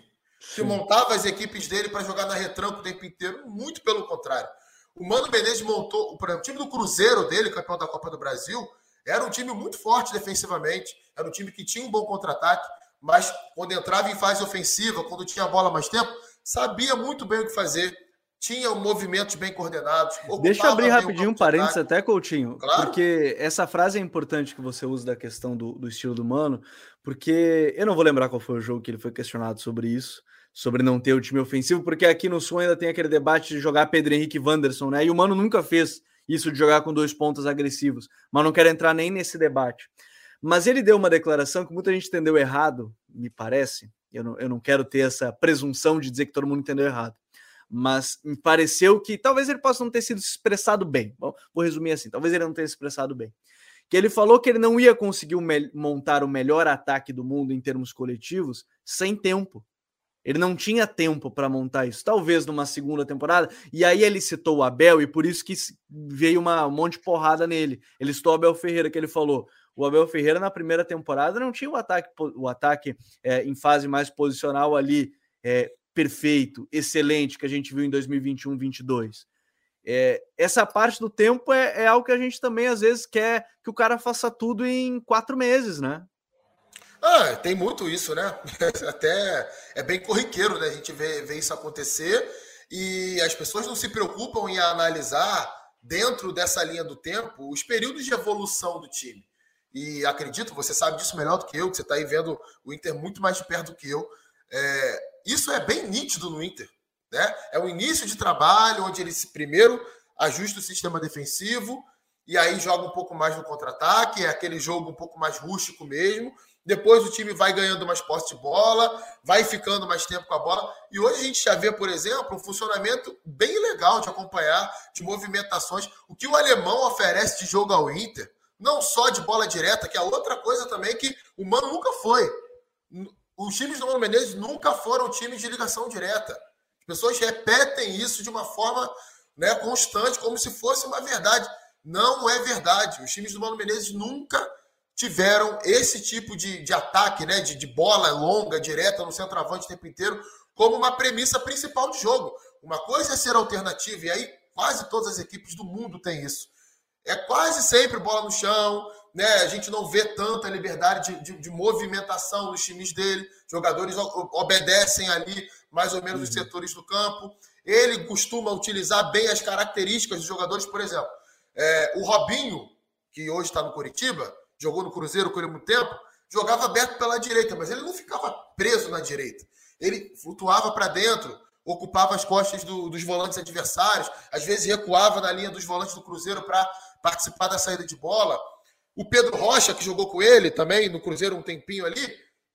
que montava as equipes dele para jogar na retranca o tempo inteiro. Muito pelo contrário. O Mano Menezes montou, por exemplo, o time do Cruzeiro dele, campeão da Copa do Brasil, era um time muito forte defensivamente, era um time que tinha um bom contra-ataque, mas quando entrava em fase ofensiva, quando tinha a bola mais tempo, sabia muito bem o que fazer, tinha movimentos bem coordenados. Deixa eu abrir rapidinho um parênteses até, Coutinho, claro. porque essa frase é importante que você usa da questão do, do estilo do Mano, porque eu não vou lembrar qual foi o jogo que ele foi questionado sobre isso, sobre não ter o time ofensivo, porque aqui no Sul ainda tem aquele debate de jogar Pedro Henrique e Wanderson, né? E o Mano nunca fez isso de jogar com dois pontos agressivos, mas não quero entrar nem nesse debate. Mas ele deu uma declaração que muita gente entendeu errado, me parece. Eu não, eu não quero ter essa presunção de dizer que todo mundo entendeu errado mas me pareceu que talvez ele possa não ter sido expressado bem. Bom, vou resumir assim: talvez ele não tenha expressado bem. Que ele falou que ele não ia conseguir montar o melhor ataque do mundo em termos coletivos sem tempo. Ele não tinha tempo para montar isso. Talvez numa segunda temporada. E aí ele citou o Abel, e por isso que veio uma, um monte de porrada nele. Ele citou o Abel Ferreira, que ele falou: o Abel Ferreira na primeira temporada não tinha o ataque, o ataque é, em fase mais posicional ali é, perfeito, excelente que a gente viu em 2021, 22. É, essa parte do tempo é, é, algo que a gente também às vezes quer que o cara faça tudo em quatro meses, né? Ah, tem muito isso, né? Até é bem corriqueiro, né? A gente vê, vê isso acontecer e as pessoas não se preocupam em analisar dentro dessa linha do tempo os períodos de evolução do time. E acredito, você sabe disso melhor do que eu, que você está aí vendo o Inter muito mais de perto do que eu. É, isso é bem nítido no Inter. Né? É o início de trabalho, onde ele primeiro ajusta o sistema defensivo e aí joga um pouco mais no contra-ataque, é aquele jogo um pouco mais rústico mesmo. Depois o time vai ganhando mais posse de bola, vai ficando mais tempo com a bola. E hoje a gente já vê, por exemplo, um funcionamento bem legal de acompanhar, de movimentações. O que o alemão oferece de jogo ao Inter, não só de bola direta, que é outra coisa também que o Mano nunca foi os times do Mano Menezes nunca foram times de ligação direta. As pessoas repetem isso de uma forma né, constante, como se fosse uma verdade. Não é verdade. Os times do Mano Menezes nunca tiveram esse tipo de, de ataque, né, de, de bola longa, direta, no centroavante o tempo inteiro, como uma premissa principal de jogo. Uma coisa é ser alternativa, e aí quase todas as equipes do mundo têm isso. É quase sempre bola no chão, né? A gente não vê tanta liberdade de, de, de movimentação nos times dele. Jogadores obedecem ali mais ou menos uhum. os setores do campo. Ele costuma utilizar bem as características dos jogadores, por exemplo. É, o Robinho, que hoje está no Curitiba, jogou no Cruzeiro por muito tempo, jogava aberto pela direita, mas ele não ficava preso na direita. Ele flutuava para dentro, ocupava as costas do, dos volantes adversários, às vezes recuava na linha dos volantes do Cruzeiro para participar da saída de bola. O Pedro Rocha, que jogou com ele também no Cruzeiro um tempinho ali,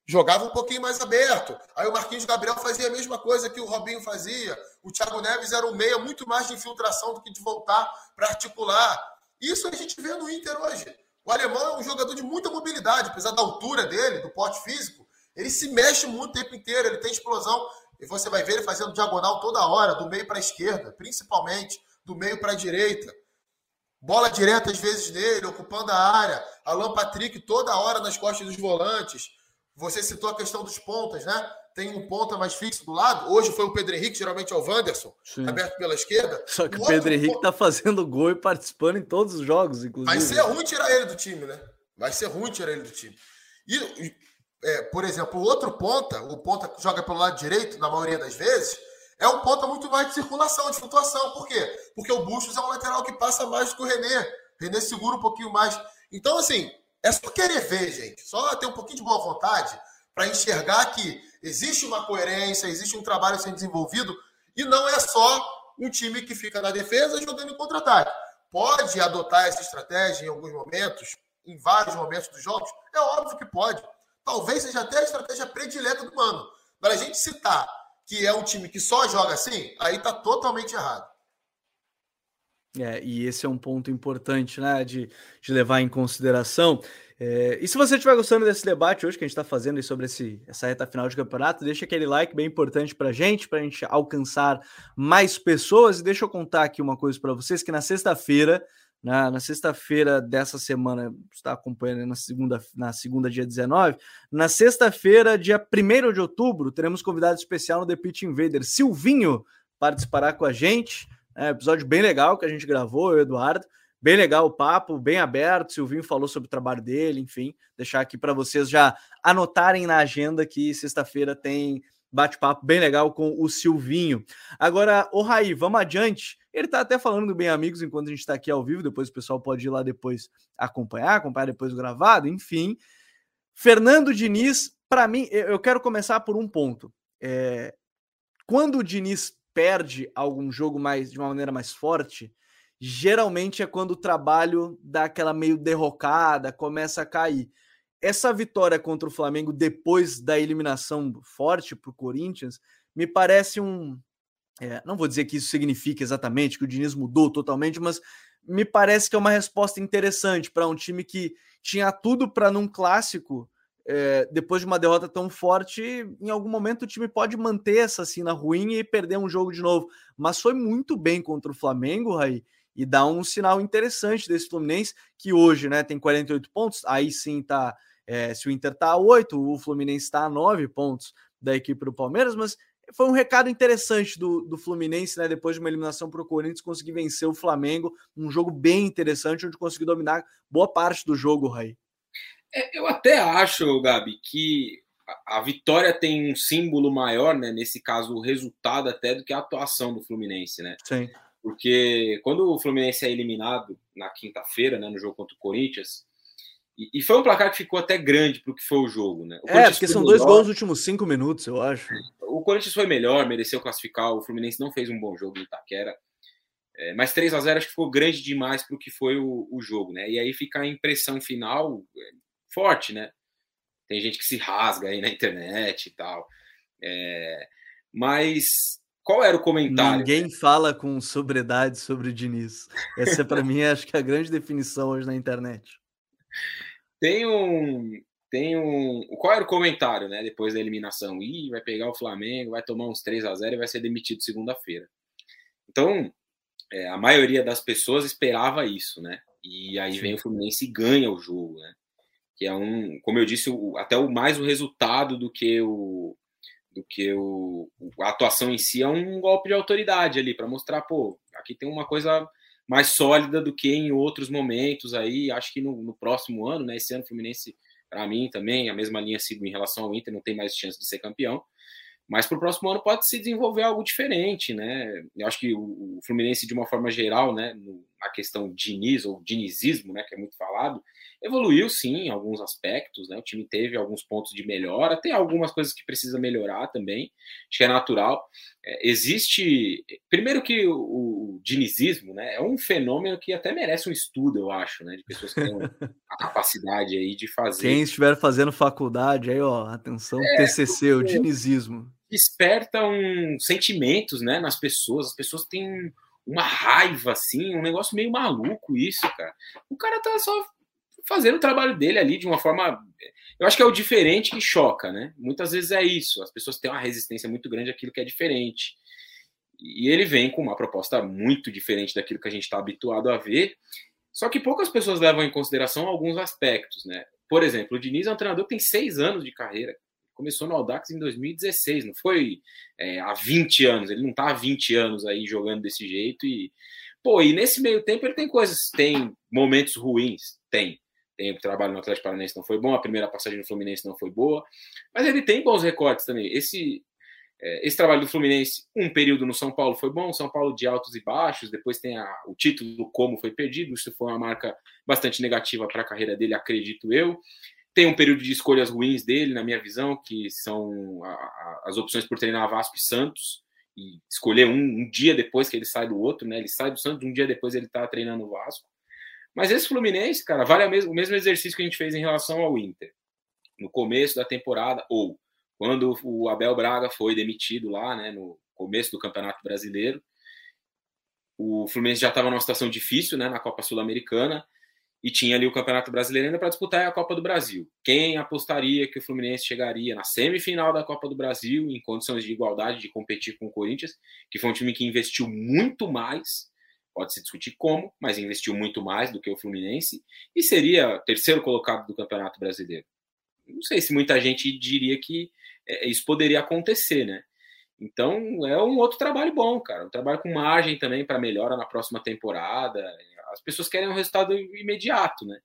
jogava um pouquinho mais aberto. Aí o Marquinhos Gabriel fazia a mesma coisa que o Robinho fazia. O Thiago Neves era um meia muito mais de infiltração do que de voltar para articular. Isso a gente vê no Inter hoje. O alemão é um jogador de muita mobilidade, apesar da altura dele, do porte físico. Ele se mexe muito o tempo inteiro, ele tem explosão. E você vai ver ele fazendo diagonal toda hora, do meio para a esquerda, principalmente, do meio para a direita. Bola direta às vezes dele, ocupando a área. Alan Patrick toda hora nas costas dos volantes. Você citou a questão dos pontas, né? Tem um ponta mais fixo do lado. Hoje foi o Pedro Henrique, geralmente é o Wanderson, Sim. aberto pela esquerda. Só que o, Pedro Henrique ponta... tá fazendo gol e participando em todos os jogos, inclusive. Vai ser ruim tirar ele do time, né? Vai ser ruim tirar ele do time. E, é, por exemplo, o outro ponta, o ponta que joga pelo lado direito, na maioria das vezes, é um ponta muito mais de circulação, de flutuação. Por quê? Porque o Bustos é um lateral que passa mais do que o René. René segura um pouquinho mais. Então, assim, é só querer ver, gente. Só ter um pouquinho de boa vontade para enxergar que existe uma coerência, existe um trabalho sendo desenvolvido e não é só um time que fica na defesa jogando em contra-ataque. Pode adotar essa estratégia em alguns momentos, em vários momentos dos jogos? É óbvio que pode. Talvez seja até a estratégia predileta do Mano. Para a gente citar que é um time que só joga assim, aí tá totalmente errado. É, e esse é um ponto importante, né, de, de levar em consideração. É, e se você estiver gostando desse debate hoje que a gente está fazendo sobre esse, essa reta final de campeonato, deixa aquele like bem importante para gente, para a gente alcançar mais pessoas. E deixa eu contar aqui uma coisa para vocês: que na sexta-feira na, na sexta-feira dessa semana, está acompanhando na segunda, na segunda, dia 19. Na sexta-feira, dia 1 de outubro, teremos convidado especial no The Pitch Invader, Silvinho, participará com a gente. É, episódio bem legal que a gente gravou, eu e o Eduardo. Bem legal o papo, bem aberto. Silvinho falou sobre o trabalho dele, enfim. Deixar aqui para vocês já anotarem na agenda que sexta-feira tem bate-papo bem legal com o Silvinho. Agora, o Raí, vamos adiante. Ele tá até falando do Bem Amigos enquanto a gente está aqui ao vivo, depois o pessoal pode ir lá depois acompanhar, acompanhar depois o gravado, enfim. Fernando Diniz, para mim, eu quero começar por um ponto. É, quando o Diniz perde algum jogo mais de uma maneira mais forte, geralmente é quando o trabalho dá aquela meio derrocada, começa a cair. Essa vitória contra o Flamengo depois da eliminação forte para o Corinthians me parece um, é, não vou dizer que isso significa exatamente que o Diniz mudou totalmente, mas me parece que é uma resposta interessante para um time que tinha tudo para num clássico. É, depois de uma derrota tão forte, em algum momento o time pode manter essa cena ruim e perder um jogo de novo. Mas foi muito bem contra o Flamengo, Raí, e dá um sinal interessante desse Fluminense, que hoje né, tem 48 pontos. Aí sim tá. É, se o Inter tá a 8, o Fluminense está a 9 pontos da equipe do Palmeiras, mas foi um recado interessante do, do Fluminense, né? Depois de uma eliminação para o Corinthians, conseguir vencer o Flamengo, um jogo bem interessante, onde conseguiu dominar boa parte do jogo, Rai. É, eu até acho, Gabi, que a, a, vitória tem um símbolo maior, né? Nesse caso, o resultado até do que a atuação do Fluminense, né? Sim. Porque quando o Fluminense é eliminado na quinta-feira, né, no jogo contra o Corinthians, e, foi um placar que ficou até grande para o que foi o jogo, né? O é, porque são dois gols nos últimos cinco minutos, eu acho. O Corinthians foi melhor, mereceu classificar. O Fluminense não fez um bom jogo em Itaquera. É, mas 3 a 0 acho que ficou grande demais para o que foi o, o, jogo, né? E aí fica a impressão final é, forte, né? Tem gente que se rasga aí na internet e tal. É, mas qual era o comentário? Ninguém fala com sobriedade sobre o Diniz. Essa, para mim, acho que é a grande definição hoje na internet. Tem um. Tem um. Qual era o comentário, né? Depois da eliminação? Ih, vai pegar o Flamengo, vai tomar uns 3 a 0 e vai ser demitido segunda-feira. Então, é, a maioria das pessoas esperava isso, né? E aí Sim. vem o Fluminense e ganha o jogo, né? Que é um, como eu disse, o, até o mais o resultado do que o do que o, a atuação em si é um golpe de autoridade ali para mostrar, pô, aqui tem uma coisa mais sólida do que em outros momentos aí. Acho que no, no próximo ano, né? Esse ano o Fluminense, para mim também, a mesma linha sigo em relação ao Inter, não tem mais chance de ser campeão. Mas para o próximo ano pode se desenvolver algo diferente, né? Eu acho que o, o Fluminense, de uma forma geral, né, no, na questão Diniz ou dinizismo, né, que é muito falado, evoluiu sim em alguns aspectos, né? O time teve alguns pontos de melhora, tem algumas coisas que precisa melhorar também, acho que é natural. É, existe, primeiro que o, o, dinizismo, né, é um fenômeno que até merece um estudo, eu acho, né, de pessoas que têm a capacidade aí de fazer. Quem estiver fazendo faculdade, aí ó, atenção, é, TCC, o dinizismo. Desperta um sentimentos, né, nas pessoas. As pessoas têm uma raiva, assim, um negócio meio maluco isso, cara. O cara tá só fazendo o trabalho dele ali de uma forma. Eu acho que é o diferente que choca, né? Muitas vezes é isso. As pessoas têm uma resistência muito grande àquilo que é diferente. E ele vem com uma proposta muito diferente daquilo que a gente está habituado a ver. Só que poucas pessoas levam em consideração alguns aspectos, né? Por exemplo, o Diniz é um treinador que tem seis anos de carreira. Começou no Audax em 2016, não foi é, há 20 anos. Ele não está há 20 anos aí jogando desse jeito. E, pô, e nesse meio tempo ele tem coisas, tem momentos ruins, tem tem o trabalho no Atlético Paranaense não foi bom, a primeira passagem no Fluminense não foi boa, mas ele tem bons recortes também. Esse, é, esse trabalho do Fluminense, um período no São Paulo foi bom, São Paulo de altos e baixos, depois tem a, o título como foi perdido, isso foi uma marca bastante negativa para a carreira dele, acredito eu. Tem um período de escolhas ruins dele, na minha visão, que são a, a, as opções por treinar Vasco e Santos, e escolher um, um, dia depois que ele sai do outro, né? Ele sai do Santos, um dia depois ele está treinando o Vasco. Mas esse Fluminense, cara, vale o mesmo exercício que a gente fez em relação ao Inter. No começo da temporada, ou quando o Abel Braga foi demitido lá, né, no começo do Campeonato Brasileiro. O Fluminense já estava numa situação difícil, né, na Copa Sul-Americana, e tinha ali o Campeonato Brasileiro ainda para disputar a Copa do Brasil. Quem apostaria que o Fluminense chegaria na semifinal da Copa do Brasil em condições de igualdade de competir com o Corinthians, que foi um time que investiu muito mais Pode-se discutir como, mas investiu muito mais do que o Fluminense e seria terceiro colocado do Campeonato Brasileiro. Não sei se muita gente diria que é, isso poderia acontecer, né? Então é um outro trabalho bom, cara. Um trabalho com margem também para melhora na próxima temporada. As pessoas querem um resultado imediato, né?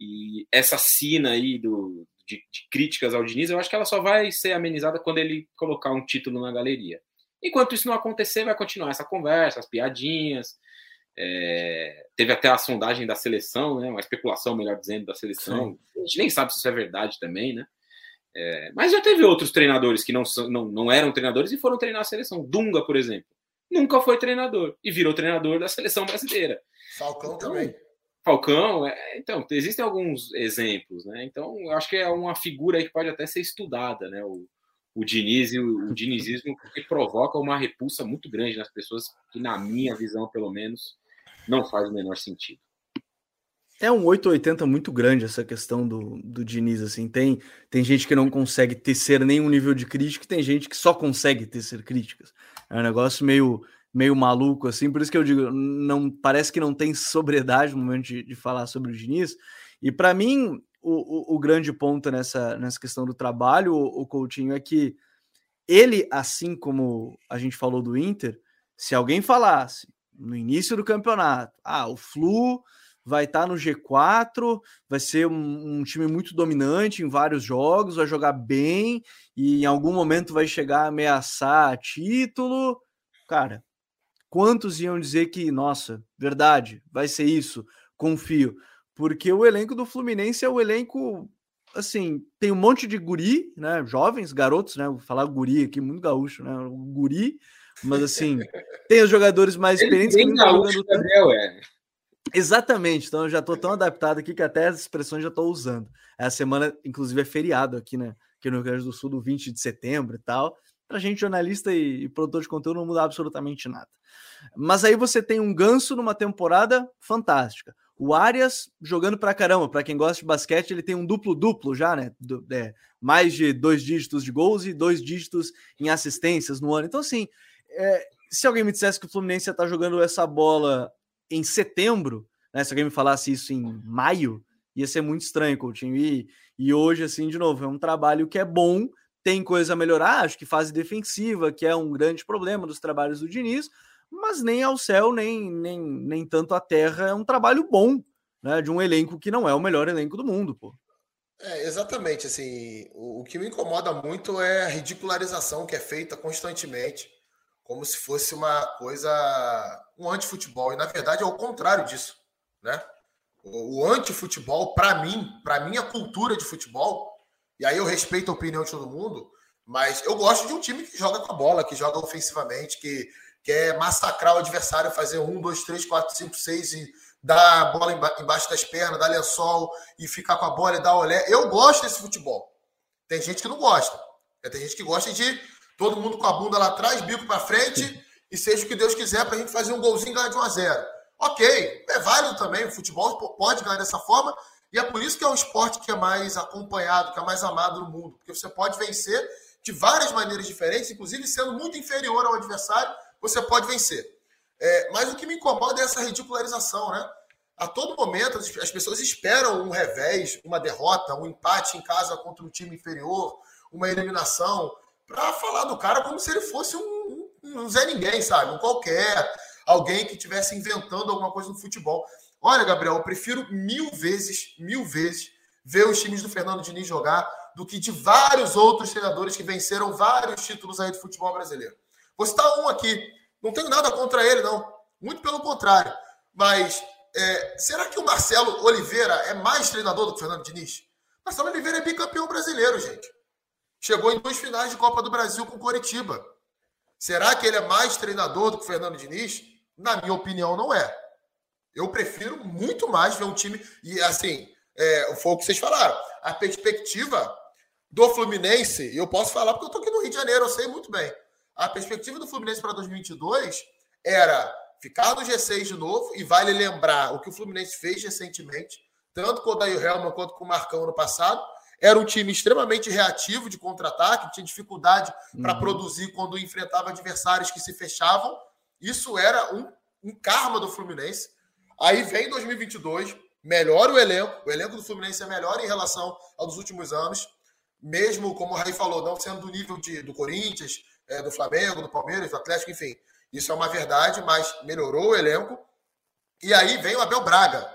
E essa sina aí do, de, de, críticas ao Diniz, eu acho que ela só vai ser amenizada quando ele colocar um título na galeria. Enquanto isso não acontecer, vai continuar essa conversa, as piadinhas. É, teve até a sondagem da seleção, né? Uma especulação, melhor dizendo, da seleção. Sim. A gente nem sabe se isso é verdade também, né? É, mas já teve outros treinadores que não, não, não eram treinadores e foram treinar a seleção. Dunga, por exemplo, nunca foi treinador e virou treinador da seleção brasileira. Falcão então, também. Falcão, é, então, existem alguns exemplos, né? Então, eu acho que é uma figura que pode até ser estudada, né? O, o Diniz e o, o dinizismo, que provoca uma repulsa muito grande nas pessoas, que, na minha visão, pelo menos, não faz o menor sentido. É um 880 muito grande essa questão do, do Diniz, assim, tem, tem gente que não consegue tecer nenhum nível de crítica tem gente que só consegue tecer críticas. É um negócio meio, meio maluco, assim, por isso que eu digo, não parece que não tem sobriedade no momento de, de falar sobre o Diniz, e para mim, o, o, o, grande ponto nessa, nessa questão do trabalho, o, o Coutinho, é que ele, assim como a gente falou do Inter, se alguém falasse no início do campeonato, ah, o Flu vai estar tá no G4, vai ser um, um, time muito dominante em vários jogos, vai jogar bem e em algum momento vai chegar a ameaçar título. Cara, quantos iam dizer que, nossa, verdade, vai ser isso, confio. Porque o elenco do Fluminense é o elenco, assim, tem um monte de guri, né, jovens, garotos, né, vou falar guri aqui, muito gaúcho, né, guri, mas assim, tem os jogadores mais experientes que não estão jogando Gabriel, é. Exatamente, então eu já estou tão adaptado aqui que até as expressões já estou usando. Essa semana, inclusive, é feriado aqui, né? Aqui no Rio Grande do Sul, do 20 de setembro e tal. Para gente, jornalista e, e produtor de conteúdo, não muda absolutamente nada. Mas aí você tem um ganso numa temporada fantástica. O Arias jogando pra caramba. Para quem gosta de basquete, ele tem um duplo-duplo já, né? Do, é, mais de dois dígitos de gols e dois dígitos em assistências no ano. Então, assim, é, se alguém me dissesse que o Fluminense está jogando essa bola em setembro, né? Se alguém me falasse isso em maio, ia ser muito estranho, Coutinho. E, e hoje, assim, de novo, é um trabalho que é bom, tem coisa a melhorar, acho que fase defensiva, que é um grande problema dos trabalhos do Diniz, mas nem ao céu, nem, nem, nem tanto à terra, é um trabalho bom, né? De um elenco que não é o melhor elenco do mundo, pô. É, exatamente, assim, o, o que me incomoda muito é a ridicularização que é feita constantemente como se fosse uma coisa, um antifutebol. E na verdade é o contrário disso, né? O, o antifutebol, para mim, para minha cultura de futebol, e aí eu respeito a opinião de todo mundo, mas eu gosto de um time que joga com a bola, que joga ofensivamente, que quer massacrar o adversário, fazer um, dois, três, quatro, cinco, seis e dar a bola embaixo das pernas, dar lençol e ficar com a bola e dar olé. Eu gosto desse futebol. Tem gente que não gosta. Tem gente que gosta de todo mundo com a bunda lá atrás, bico para frente, e seja o que Deus quiser para a gente fazer um golzinho e ganhar de 1 a 0. Ok, é válido também, o futebol pode ganhar dessa forma, e é por isso que é um esporte que é mais acompanhado, que é mais amado no mundo, porque você pode vencer de várias maneiras diferentes, inclusive sendo muito inferior ao adversário, você pode vencer. É, mas o que me incomoda é essa ridicularização, né? A todo momento as pessoas esperam um revés, uma derrota, um empate em casa contra um time inferior, uma eliminação para falar do cara como se ele fosse um, um, Zé Ninguém, sabe? Um qualquer, alguém que estivesse inventando alguma coisa no futebol. Olha, Gabriel, eu prefiro mil vezes, mil vezes, ver os times do Fernando Diniz jogar do que de vários outros treinadores que venceram vários títulos aí do futebol brasileiro. Vou citar um aqui. Não tenho nada contra ele, não. Muito pelo contrário. Mas é, será que o Marcelo Oliveira é mais treinador do que o Fernando Diniz? Marcelo Oliveira é bicampeão brasileiro, gente. Chegou em duas finais de Copa do Brasil com Coritiba. Será que ele é mais treinador do que o Fernando Diniz? Na minha opinião, não é. Eu prefiro muito mais ver um time. E assim, é, foi o que vocês falaram. A perspectiva do Fluminense, e eu posso falar porque eu estou aqui no Rio de Janeiro, eu sei muito bem. A perspectiva do Fluminense para 2022 era ficar no G6 de novo, e vale lembrar o que o Fluminense fez recentemente, tanto com o Daí Helman quanto com o Marcão no passado era um time extremamente reativo de contra-ataque, tinha dificuldade uhum. para produzir quando enfrentava adversários que se fechavam. Isso era um um karma do Fluminense. Aí vem 2022, melhora o elenco. O elenco do Fluminense é melhor em relação aos últimos anos. Mesmo, como o Raí falou, não sendo do nível de, do Corinthians, é, do Flamengo, do Palmeiras, do Atlético, enfim. Isso é uma verdade, mas melhorou o elenco. E aí vem o Abel Braga,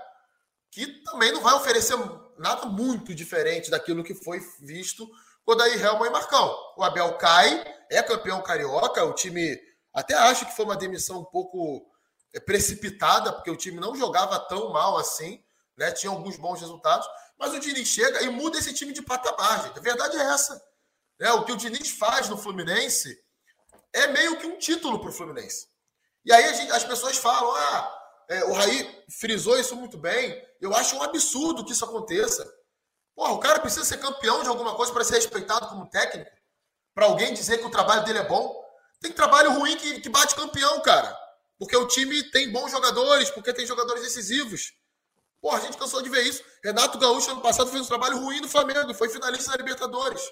que também não vai oferecer nada muito diferente daquilo que foi visto quando aí Helma e Marcão. O Abel cai, é campeão carioca, o time até acho que foi uma demissão um pouco é, precipitada, porque o time não jogava tão mal assim, né? Tinha alguns bons resultados, mas o Diniz chega e muda esse time de patamar, gente. A verdade é essa. Né? O que o Diniz faz no Fluminense é meio que um título para o Fluminense. E aí gente, as pessoas falam: ah, é, o Raí frisou isso muito bem. Eu acho um absurdo que isso aconteça. Porra, o cara precisa ser campeão de alguma coisa para ser respeitado como técnico? Para alguém dizer que o trabalho dele é bom? Tem trabalho ruim que, que bate campeão, cara. Porque o time tem bons jogadores, porque tem jogadores decisivos. Porra, a gente cansou de ver isso. Renato Gaúcho, ano passado, fez um trabalho ruim no Flamengo, foi finalista da Libertadores.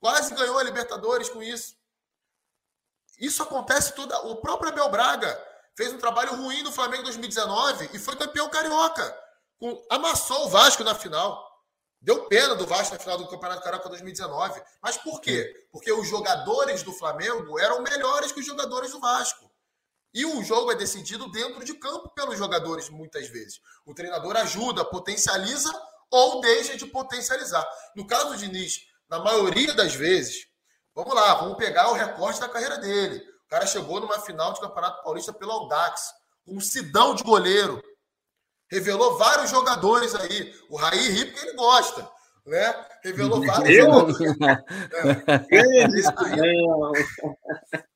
Quase ganhou a Libertadores com isso. Isso acontece toda. O próprio Abel Braga fez um trabalho ruim no Flamengo em 2019 e foi campeão carioca. Com, amassou o Vasco na final. Deu pena do Vasco na final do Campeonato Carioca 2019. Mas por quê? Porque os jogadores do Flamengo eram melhores que os jogadores do Vasco. E o jogo é decidido dentro de campo pelos jogadores, muitas vezes. O treinador ajuda, potencializa ou deixa de potencializar. No caso do Diniz, na maioria das vezes, vamos lá, vamos pegar o recorte da carreira dele. O cara chegou numa final de Campeonato Paulista pelo Audax, com um sidão de goleiro. Revelou vários jogadores aí. O Raí ri porque ele gosta. Né? Revelou vários Eu? jogadores. É. Ele,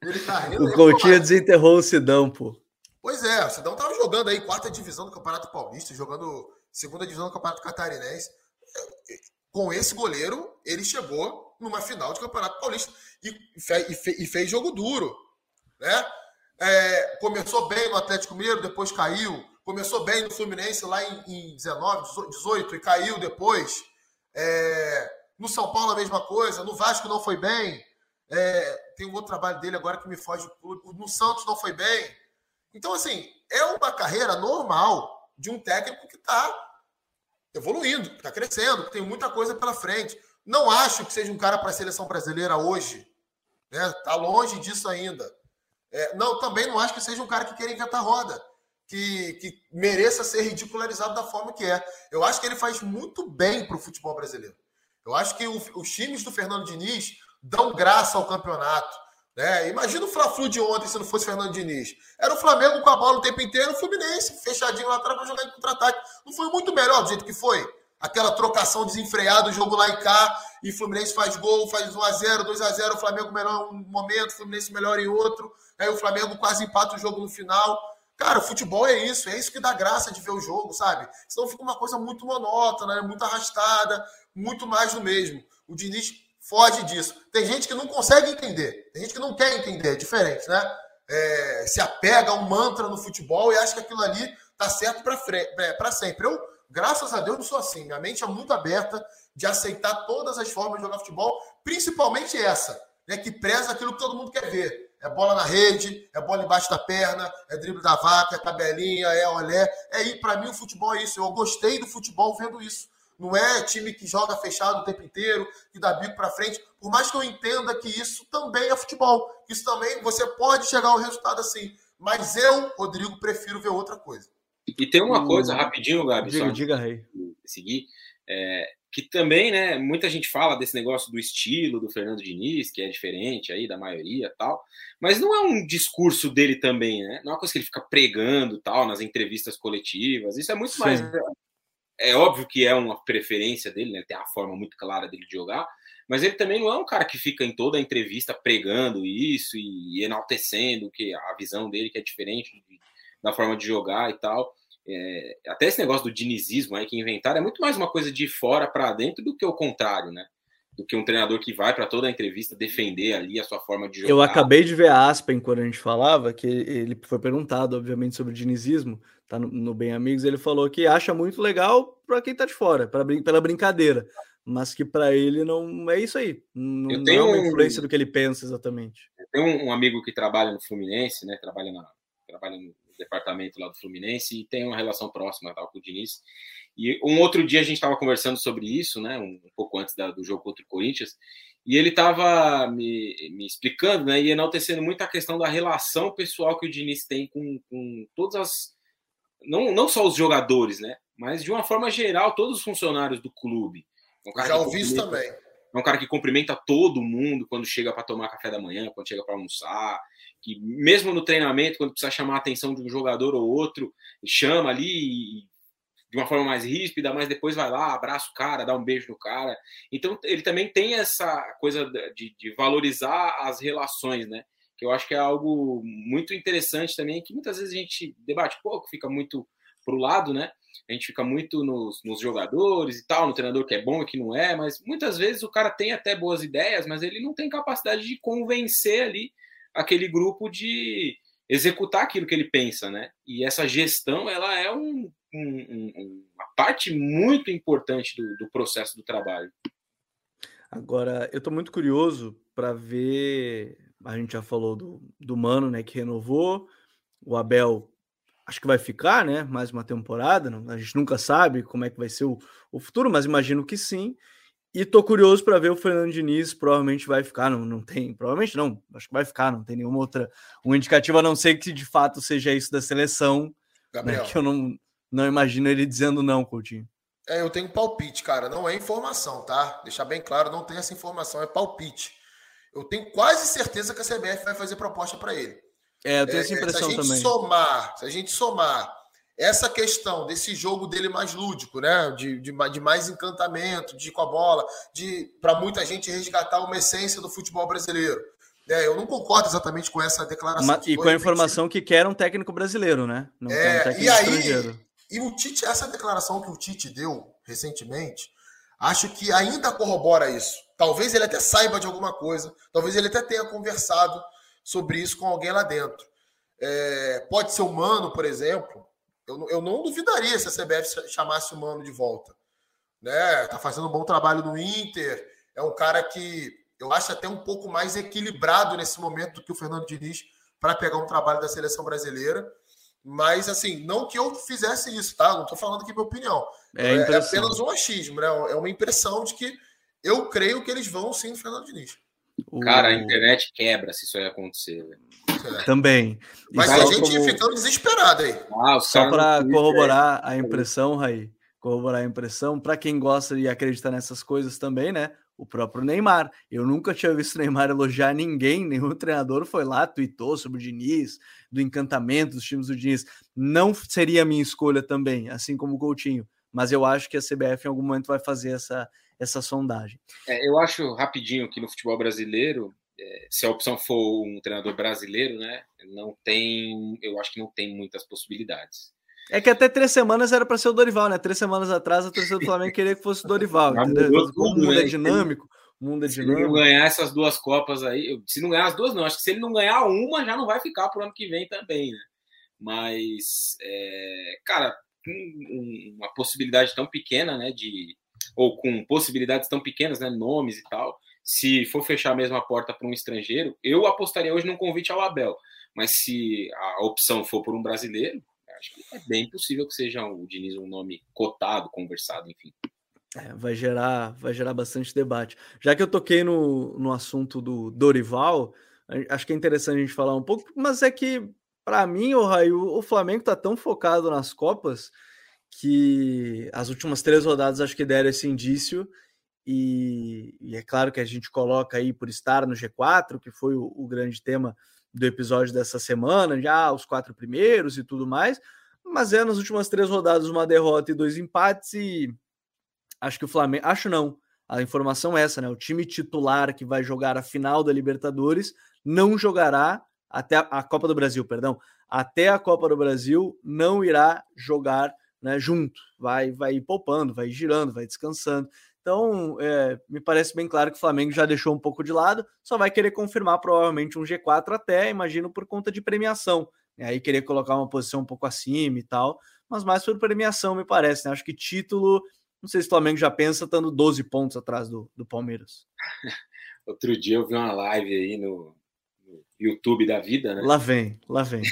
ele tá rindo, o Coutinho desenterrou o Sidão, pô. Pois é, o Sidão tava jogando aí quarta divisão do Campeonato Paulista, jogando segunda divisão do Campeonato Catarinense. Com esse goleiro, ele chegou numa final de Campeonato Paulista e, e, e fez jogo duro. Né? É, começou bem no Atlético Mineiro, depois caiu. Começou bem no Fluminense lá em, em 19, 18 e caiu depois. É, no São Paulo a mesma coisa. No Vasco não foi bem. É, tem um outro trabalho dele agora que me foge No Santos não foi bem. Então, assim, é uma carreira normal de um técnico que está evoluindo, está crescendo, que tem muita coisa pela frente. Não acho que seja um cara para a seleção brasileira hoje. Né? Tá longe disso ainda. É, não, também não acho que seja um cara que queira inventar roda, que, que mereça ser ridicularizado da forma que é. Eu acho que ele faz muito bem para o futebol brasileiro. Eu acho que o, os times do Fernando Diniz dão graça ao campeonato. Né? Imagina o Fla-Flu de ontem se não fosse Fernando Diniz. Era o Flamengo com a bola o tempo inteiro, o Fluminense fechadinho lá atrás para jogar em contra-ataque. Não foi muito melhor do jeito que foi? Aquela trocação desenfreada, o jogo lá e cá, e Fluminense faz gol, faz 1x0, 2x0, o Flamengo melhor um momento, o Fluminense melhor em outro. Aí o Flamengo quase empata o jogo no final. Cara, o futebol é isso, é isso que dá graça de ver o jogo, sabe? Senão fica uma coisa muito monótona, né? muito arrastada, muito mais do mesmo. O Diniz foge disso. Tem gente que não consegue entender, tem gente que não quer entender, é diferente, né? É, se apega a um mantra no futebol e acha que aquilo ali tá certo para sempre. Eu, graças a Deus, não sou assim. Minha mente é muito aberta de aceitar todas as formas de jogar futebol, principalmente essa, né, que preza aquilo que todo mundo quer ver é bola na rede, é bola embaixo da perna, é drible da vaca, é tabelinha, é olé. É ir para mim o futebol é isso. Eu gostei do futebol vendo isso. Não é time que joga fechado o tempo inteiro, que dá bico para frente. Por mais que eu entenda que isso também é futebol. Isso também você pode chegar ao resultado assim. Mas eu, Rodrigo, prefiro ver outra coisa. E tem uma coisa, rapidinho, Gabi, diga, só diga, Rei. seguir. É, que também, né, muita gente fala desse negócio do estilo do Fernando Diniz, que é diferente aí da maioria tal, mas não é um discurso dele também, né? Não é uma coisa que ele fica pregando tal nas entrevistas coletivas. Isso é muito Sim. mais é óbvio que é uma preferência dele, né? Tem a forma muito clara dele de jogar, mas ele também não é um cara que fica em toda a entrevista pregando isso e enaltecendo que a visão dele que é diferente da forma de jogar e tal. É, até esse negócio do dinizismo aí que inventaram é muito mais uma coisa de fora para dentro do que o contrário, né? Do que um treinador que vai para toda a entrevista defender ali a sua forma de jogar. Eu acabei de ver a Aspen quando a gente falava, que ele foi perguntado, obviamente, sobre o dinizismo, tá no, no Bem Amigos, ele falou que acha muito legal para quem tá de fora, pra, pela brincadeira, mas que para ele não é isso aí. Não, eu tenho não é uma influência um, do que ele pensa exatamente. Tem um, um, amigo que trabalha no Fluminense, né? Trabalha, na, trabalha no departamento lá do Fluminense e tem uma relação próxima tal, com o Diniz. E um outro dia a gente estava conversando sobre isso, né, um, um pouco antes da, do jogo contra o Corinthians, e ele estava me, me, explicando né, e enaltecendo muito a questão da relação pessoal que o Diniz tem com, com todas as. Não, não só os jogadores, né? Mas de uma forma geral, todos os funcionários do clube. É um Já ouvi isso também. É um cara que cumprimenta todo mundo quando chega para tomar café da manhã, quando chega para almoçar, que mesmo no treinamento, quando precisa chamar a atenção de um jogador ou outro, chama ali de uma forma mais ríspida, mas depois vai lá, abraça o cara, dá um beijo no cara. Então ele também tem essa coisa de, de valorizar as relações, né? Que eu acho que é algo muito interessante também, que muitas vezes a gente debate pouco, fica muito pro lado, né? A gente fica muito nos, nos, jogadores e tal, no treinador que é bom e que não é, mas muitas vezes o cara tem até boas ideias, mas ele não tem capacidade de convencer ali aquele grupo de executar aquilo que ele pensa, né? E essa gestão, ela é um, um, um, uma parte muito importante do, do processo do trabalho. Agora, eu estou muito curioso para ver. A gente já falou do, do Mano, né, que renovou. O Abel acho que vai ficar, né? Mais uma temporada. Não, a gente nunca sabe como é que vai ser o, o futuro, mas imagino que sim. E tô curioso para ver o Fernando Diniz, provavelmente vai ficar, não, não tem, provavelmente não, acho que vai ficar, não tem nenhuma outra um indicativo, a não ser que de fato seja isso da seleção, né, que eu não, não imagino ele dizendo não, Coutinho. É, eu tenho palpite, cara, não é informação, tá? Deixar bem claro, não tem essa informação, é palpite. Eu tenho quase certeza que a CBF vai fazer proposta para ele. É, eu tenho essa impressão é, se a gente também. Somar, se a gente somar essa questão desse jogo dele mais lúdico, né? De, de, de mais encantamento, de ir com a bola, de para muita gente resgatar uma essência do futebol brasileiro. É, eu não concordo exatamente com essa declaração. Mas, e com a informação que quer um técnico brasileiro, né? Não é, um técnico e aí, estrangeiro. E o Tite, essa declaração que o Tite deu recentemente, acho que ainda corrobora isso. Talvez ele até saiba de alguma coisa, talvez ele até tenha conversado sobre isso com alguém lá dentro. É, pode ser humano, por exemplo. Eu, eu não duvidaria se a CBF chamasse o Mano de volta. Né? Tá fazendo um bom trabalho no Inter. É um cara que eu acho até um pouco mais equilibrado nesse momento do que o Fernando Diniz para pegar um trabalho da seleção brasileira. Mas, assim, não que eu fizesse isso, tá? Não estou falando aqui minha opinião. É, é, apenas um achismo, né? É uma impressão de que eu creio que eles vão sim no Fernando Diniz. O... Cara, a internet quebra se isso aí acontecer. É. Também. Mas a gente como... ficando desesperado aí. Ah, Só para corroborar a impressão, Raí, corroborar a impressão, para quem gosta de acreditar nessas coisas também, né? O próprio Neymar. Eu nunca tinha visto o Neymar elogiar ninguém, nenhum treinador foi lá, tweetou sobre o Diniz, do encantamento dos times do Diniz. Não seria a minha escolha também, assim como o Coutinho. Mas eu acho que a CBF em algum momento vai fazer essa, essa sondagem. É, eu acho rapidinho que no futebol brasileiro, é, se a opção for um treinador brasileiro, né, não tem, eu acho que não tem muitas possibilidades. É que até três semanas era para ser o Dorival, né? Três semanas atrás a torcida do Flamengo queria que fosse o Dorival? Como o mundo é né? dinâmico, o mundo é dinâmico. Se não ganhar essas duas copas aí, se não ganhar as duas, não. Acho que se ele não ganhar uma, já não vai ficar pro ano que vem também, né? Mas, é, cara, uma possibilidade tão pequena, né, de ou com possibilidades tão pequenas, né, nomes e tal, se for fechar a mesma porta para um estrangeiro, eu apostaria hoje num convite ao Abel. Mas se a opção for por um brasileiro, acho que é bem possível que seja o Diniz um nome cotado, conversado, enfim. É, vai gerar, vai gerar bastante debate. Já que eu toquei no, no assunto do Dorival, acho que é interessante a gente falar um pouco, mas é que para mim, o Raio, o Flamengo está tão focado nas Copas que as últimas três rodadas acho que deram esse indício. E, e, é claro que a gente coloca aí por estar no G4, que foi o, o grande tema do episódio dessa semana, já os quatro primeiros e tudo mais. Mas é nas últimas três rodadas uma derrota e dois empates. E acho que o Flamengo. Acho não. A informação é essa, né? O time titular que vai jogar a final da Libertadores não jogará até a, a Copa do Brasil, perdão. Até a Copa do Brasil não irá jogar né, junto, vai, vai poupando, vai girando, vai descansando. Então, é, me parece bem claro que o Flamengo já deixou um pouco de lado, só vai querer confirmar provavelmente um G4 até, imagino, por conta de premiação. Né? Aí querer colocar uma posição um pouco acima e tal, mas mais por premiação, me parece. Né? Acho que título, não sei se o Flamengo já pensa estando 12 pontos atrás do, do Palmeiras. Outro dia eu vi uma live aí no, no YouTube da vida, né? Lá vem, lá vem.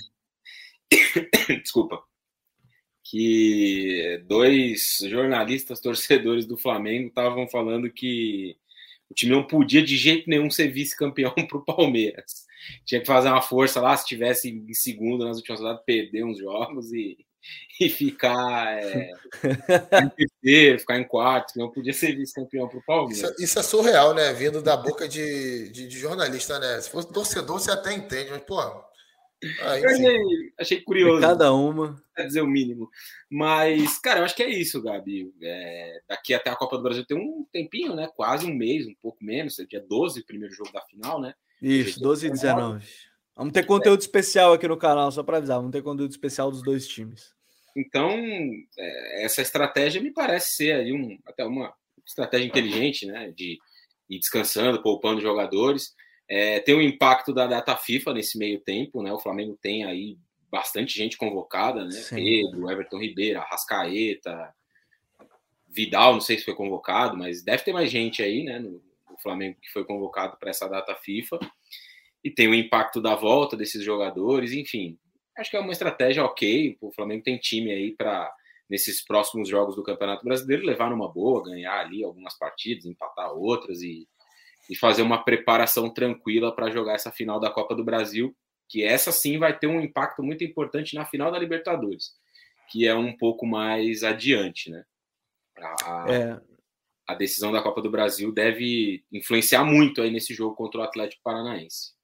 Desculpa. Que dois jornalistas torcedores do Flamengo estavam falando que o time não podia de jeito nenhum ser vice-campeão para o Palmeiras. Tinha que fazer uma força lá, se tivesse em segundo nas últimas rodadas, perder uns jogos e, e ficar é, em terceiro, ficar em quarto, não podia ser vice-campeão para o Palmeiras. Isso, isso, é surreal, né? Vindo da boca de, de, de, jornalista, né? Se fosse torcedor, você até entende, mas, pô. Ah, achei, achei, curioso. Cada uma. Pra dizer o mínimo. Mas, cara, eu acho que é isso, Gabi. É, daqui até a Copa do Brasil tem um tempinho, né? Quase um mês, um pouco menos. É dia 12, o primeiro jogo da final, né? Isso, 12 e 19. Vamos ter conteúdo especial aqui no canal, só para avisar. Vamos ter conteúdo especial dos dois times. Então, é, essa estratégia me parece ser aí um, até uma estratégia inteligente, né? De ir descansando, poupando jogadores. É, tem o impacto da data FIFA nesse meio tempo, né? O Flamengo tem aí bastante gente convocada, né? Sim. Pedro, Everton Ribeiro, Rascaeta, Vidal, não sei se foi convocado, mas deve ter mais gente aí, né? No, no Flamengo que foi convocado para essa data FIFA. E tem o impacto da volta desses jogadores, enfim. Acho que é uma estratégia ok. O Flamengo tem time aí para, nesses próximos jogos do Campeonato Brasileiro, levar numa boa, ganhar ali algumas partidas, empatar outras e e fazer uma preparação tranquila para jogar essa final da Copa do Brasil, que essa sim vai ter um impacto muito importante na final da Libertadores, que é um pouco mais adiante, né? A, é. a decisão da Copa do Brasil deve influenciar muito aí nesse jogo contra o Atlético Paranaense.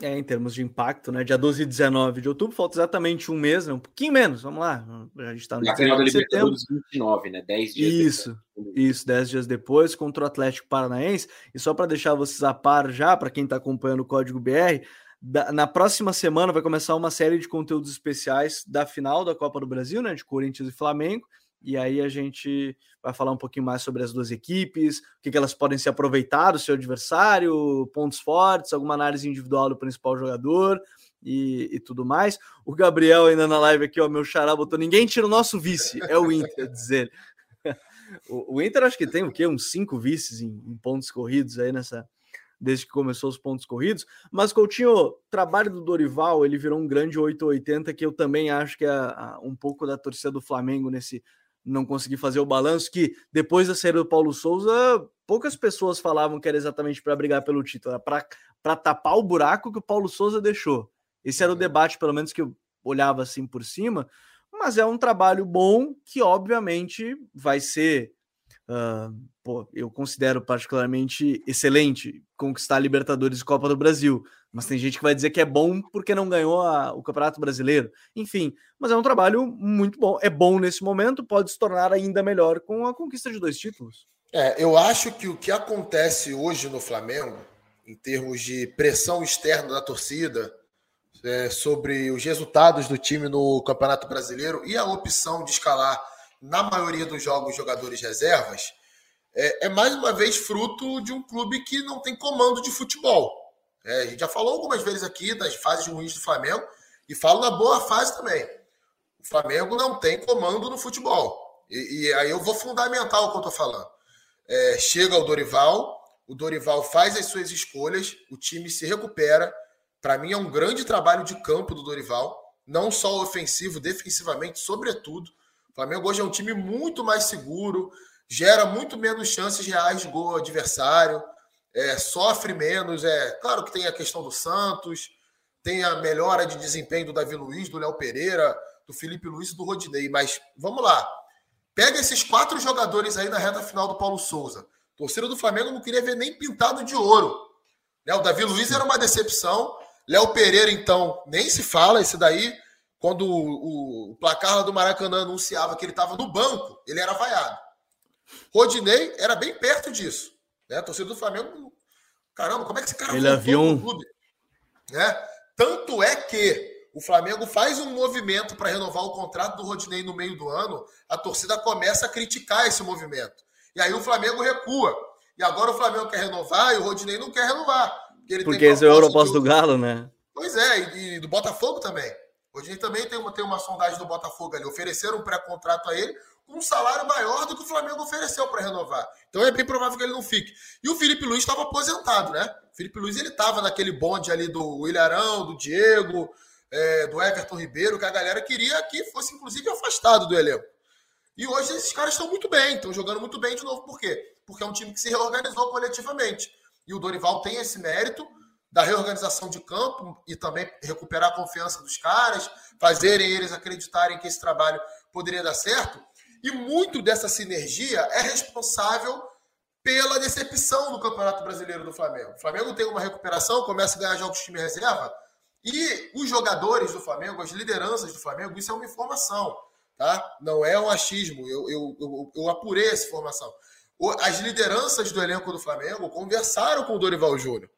É, em termos de impacto, né? Dia 12 e 19 de outubro, falta exatamente um mês, né? Um pouquinho menos, vamos lá. A gente está no final da Libertadores 29, né? 10 dias Isso, depois. isso, 10 dias depois, contra o Atlético Paranaense. E só para deixar vocês a par já, para quem está acompanhando o Código BR, da, na próxima semana vai começar uma série de conteúdos especiais da final da Copa do Brasil, né? De Corinthians e Flamengo e aí a gente vai falar um pouquinho mais sobre as duas equipes, o que, elas podem se aproveitar do seu adversário, pontos fortes, alguma análise individual do principal jogador e, e, tudo mais. O Gabriel ainda na live aqui, ó, meu xará botou, ninguém tira o nosso vice, é o Inter, dizer. O, o, Inter acho que tem o quê? Uns cinco vices em, em pontos corridos aí nessa, desde que começou os pontos corridos. Mas Coutinho, trabalho do Dorival, ele virou um grande 880 que eu também acho que é um pouco da torcida do Flamengo nesse não consegui fazer o balanço, que depois da saída do Paulo Souza, poucas pessoas falavam que era exatamente para brigar pelo título, era para tapar o buraco que o Paulo Souza deixou. Esse era o uhum. debate, pelo menos que eu olhava assim por cima, mas é um trabalho bom que, obviamente, vai ser. Uh, pô, eu considero particularmente excelente conquistar a Libertadores e Copa do Brasil. Mas tem gente que vai dizer que é bom porque não ganhou a, o Campeonato Brasileiro. Enfim, mas é um trabalho muito bom. É bom nesse momento, pode se tornar ainda melhor com a conquista de dois títulos. É, eu acho que o que acontece hoje no Flamengo, em termos de pressão externa da torcida, é, sobre os resultados do time no Campeonato Brasileiro e a opção de escalar, na maioria dos jogos, jogadores reservas, é, é mais uma vez fruto de um clube que não tem comando de futebol. É, a gente já falou algumas vezes aqui das fases ruins do Flamengo e falo na boa fase também. O Flamengo não tem comando no futebol. E, e aí eu vou fundamentar o que eu estou falando. É, chega o Dorival, o Dorival faz as suas escolhas, o time se recupera. Para mim é um grande trabalho de campo do Dorival, não só ofensivo, defensivamente, sobretudo. O Flamengo hoje é um time muito mais seguro, gera muito menos chances reais de gol adversário é, sofre menos. É claro que tem a questão do Santos, tem a melhora de desempenho do Davi Luiz, do Léo Pereira, do Felipe Luiz e do Rodinei. Mas vamos lá. Pega esses quatro jogadores aí na reta final do Paulo Souza. torcida do Flamengo não queria ver nem pintado de ouro. Né? O Davi Luiz era uma decepção. Léo Pereira, então, nem se fala. Esse daí, quando o, o, placar do Maracanã anunciava que ele estava no banco, ele era vaiado. Rodinei era bem perto disso. Né? A torcida do Flamengo, caramba, como é que esse cara Ele havia um... clube? Né? Tanto é que o Flamengo faz um movimento para renovar o contrato do Rodinei no meio do ano, a torcida começa a criticar esse movimento. E aí o Flamengo recua. E agora o Flamengo quer renovar e o Rodinei não quer renovar. Porque, ele porque esse é o Europosto do Galo, né? Pois é, e, e do Botafogo também. O Rodinei também tem uma, tem uma sondagem do Botafogo ali. Ofereceram um pré-contrato a ele um salário maior do que o Flamengo ofereceu para renovar. Então é bem provável que ele não fique. E o Felipe Luiz estava aposentado, né? O Felipe Luiz ele estava naquele bonde ali do Ilharão, do Diego, é, do Everton Ribeiro, que a galera queria que fosse, inclusive, afastado do elenco. E hoje esses caras estão muito bem, estão jogando muito bem de novo. Por quê? Porque é um time que se reorganizou coletivamente. E o Dorival tem esse mérito da reorganização de campo e também recuperar a confiança dos caras, fazerem eles acreditarem que esse trabalho poderia dar certo. E muito dessa sinergia é responsável pela decepção no Campeonato Brasileiro do Flamengo. O Flamengo tem uma recuperação, começa a ganhar jogos de time reserva, e os jogadores do Flamengo, as lideranças do Flamengo, isso é uma informação, tá? Não é um achismo. Eu, eu, eu, eu apurei essa informação. As lideranças do elenco do Flamengo conversaram com o Dorival Júnior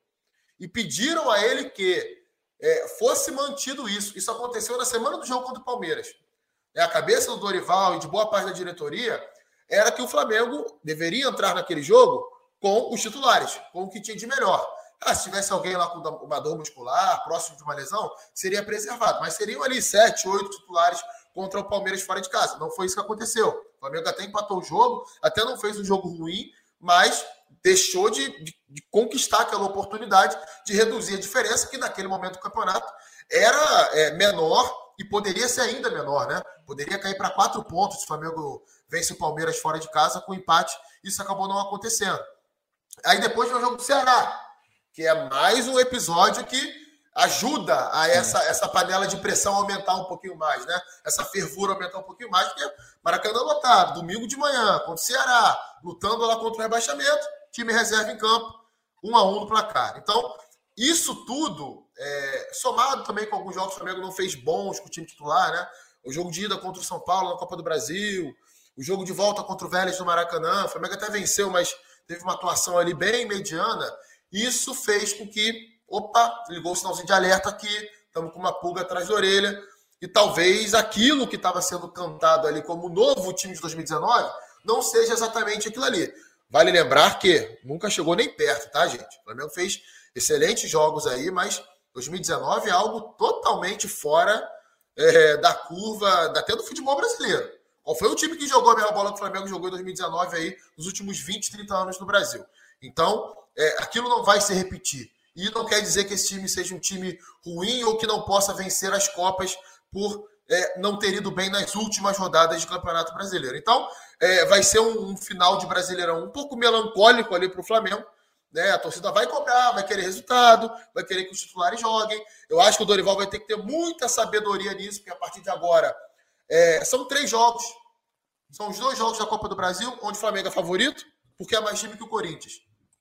e pediram a ele que é, fosse mantido isso. Isso aconteceu na semana do jogo contra o Palmeiras. É, a cabeça do Dorival e de boa parte da diretoria era que o Flamengo deveria entrar naquele jogo com os titulares, com o que tinha de melhor. Ah, se tivesse alguém lá com uma dor muscular, próximo de uma lesão, seria preservado. Mas seriam ali sete, oito titulares contra o Palmeiras fora de casa. Não foi isso que aconteceu. O Flamengo até empatou o jogo, até não fez um jogo ruim, mas deixou de, de, de conquistar aquela oportunidade de reduzir a diferença, que naquele momento do campeonato era é, menor e poderia ser ainda menor, né? Poderia cair para quatro pontos se o Flamengo vence o Palmeiras fora de casa com empate. Isso acabou não acontecendo. Aí depois vem o jogo do Ceará que é mais um episódio que ajuda a essa, essa panela de pressão aumentar um pouquinho mais, né? Essa fervura aumentar um pouquinho mais, porque Maracanã lotado, domingo de manhã, contra o Ceará, lutando lá contra o rebaixamento, time reserva em campo, um a um no placar. Então, isso tudo, é, somado também com alguns jogos que o Flamengo não fez bons com o time titular, né? O jogo de ida contra o São Paulo na Copa do Brasil, o jogo de volta contra o Vélez no Maracanã, o Flamengo até venceu, mas teve uma atuação ali bem mediana. Isso fez com que, opa, ligou o sinalzinho de alerta aqui, estamos com uma pulga atrás da orelha, e talvez aquilo que estava sendo cantado ali como novo time de 2019 não seja exatamente aquilo ali. Vale lembrar que nunca chegou nem perto, tá, gente? O Flamengo fez excelentes jogos aí, mas 2019 é algo totalmente fora é, da curva, até do futebol brasileiro. Qual foi o time que jogou a mesma bola que o Flamengo jogou em 2019 aí, nos últimos 20, 30 anos no Brasil? Então, é, aquilo não vai se repetir. E não quer dizer que esse time seja um time ruim ou que não possa vencer as Copas por é, não ter ido bem nas últimas rodadas de Campeonato Brasileiro. Então, é, vai ser um, um, final de Brasileirão um pouco melancólico ali para o Flamengo. Né? A torcida vai cobrar, vai querer resultado, vai querer que os titulares joguem. Eu acho que o Dorival vai ter que ter muita sabedoria nisso, porque a partir de agora é, são três jogos. São os dois jogos da Copa do Brasil, onde o Flamengo é favorito, porque é mais time que o Corinthians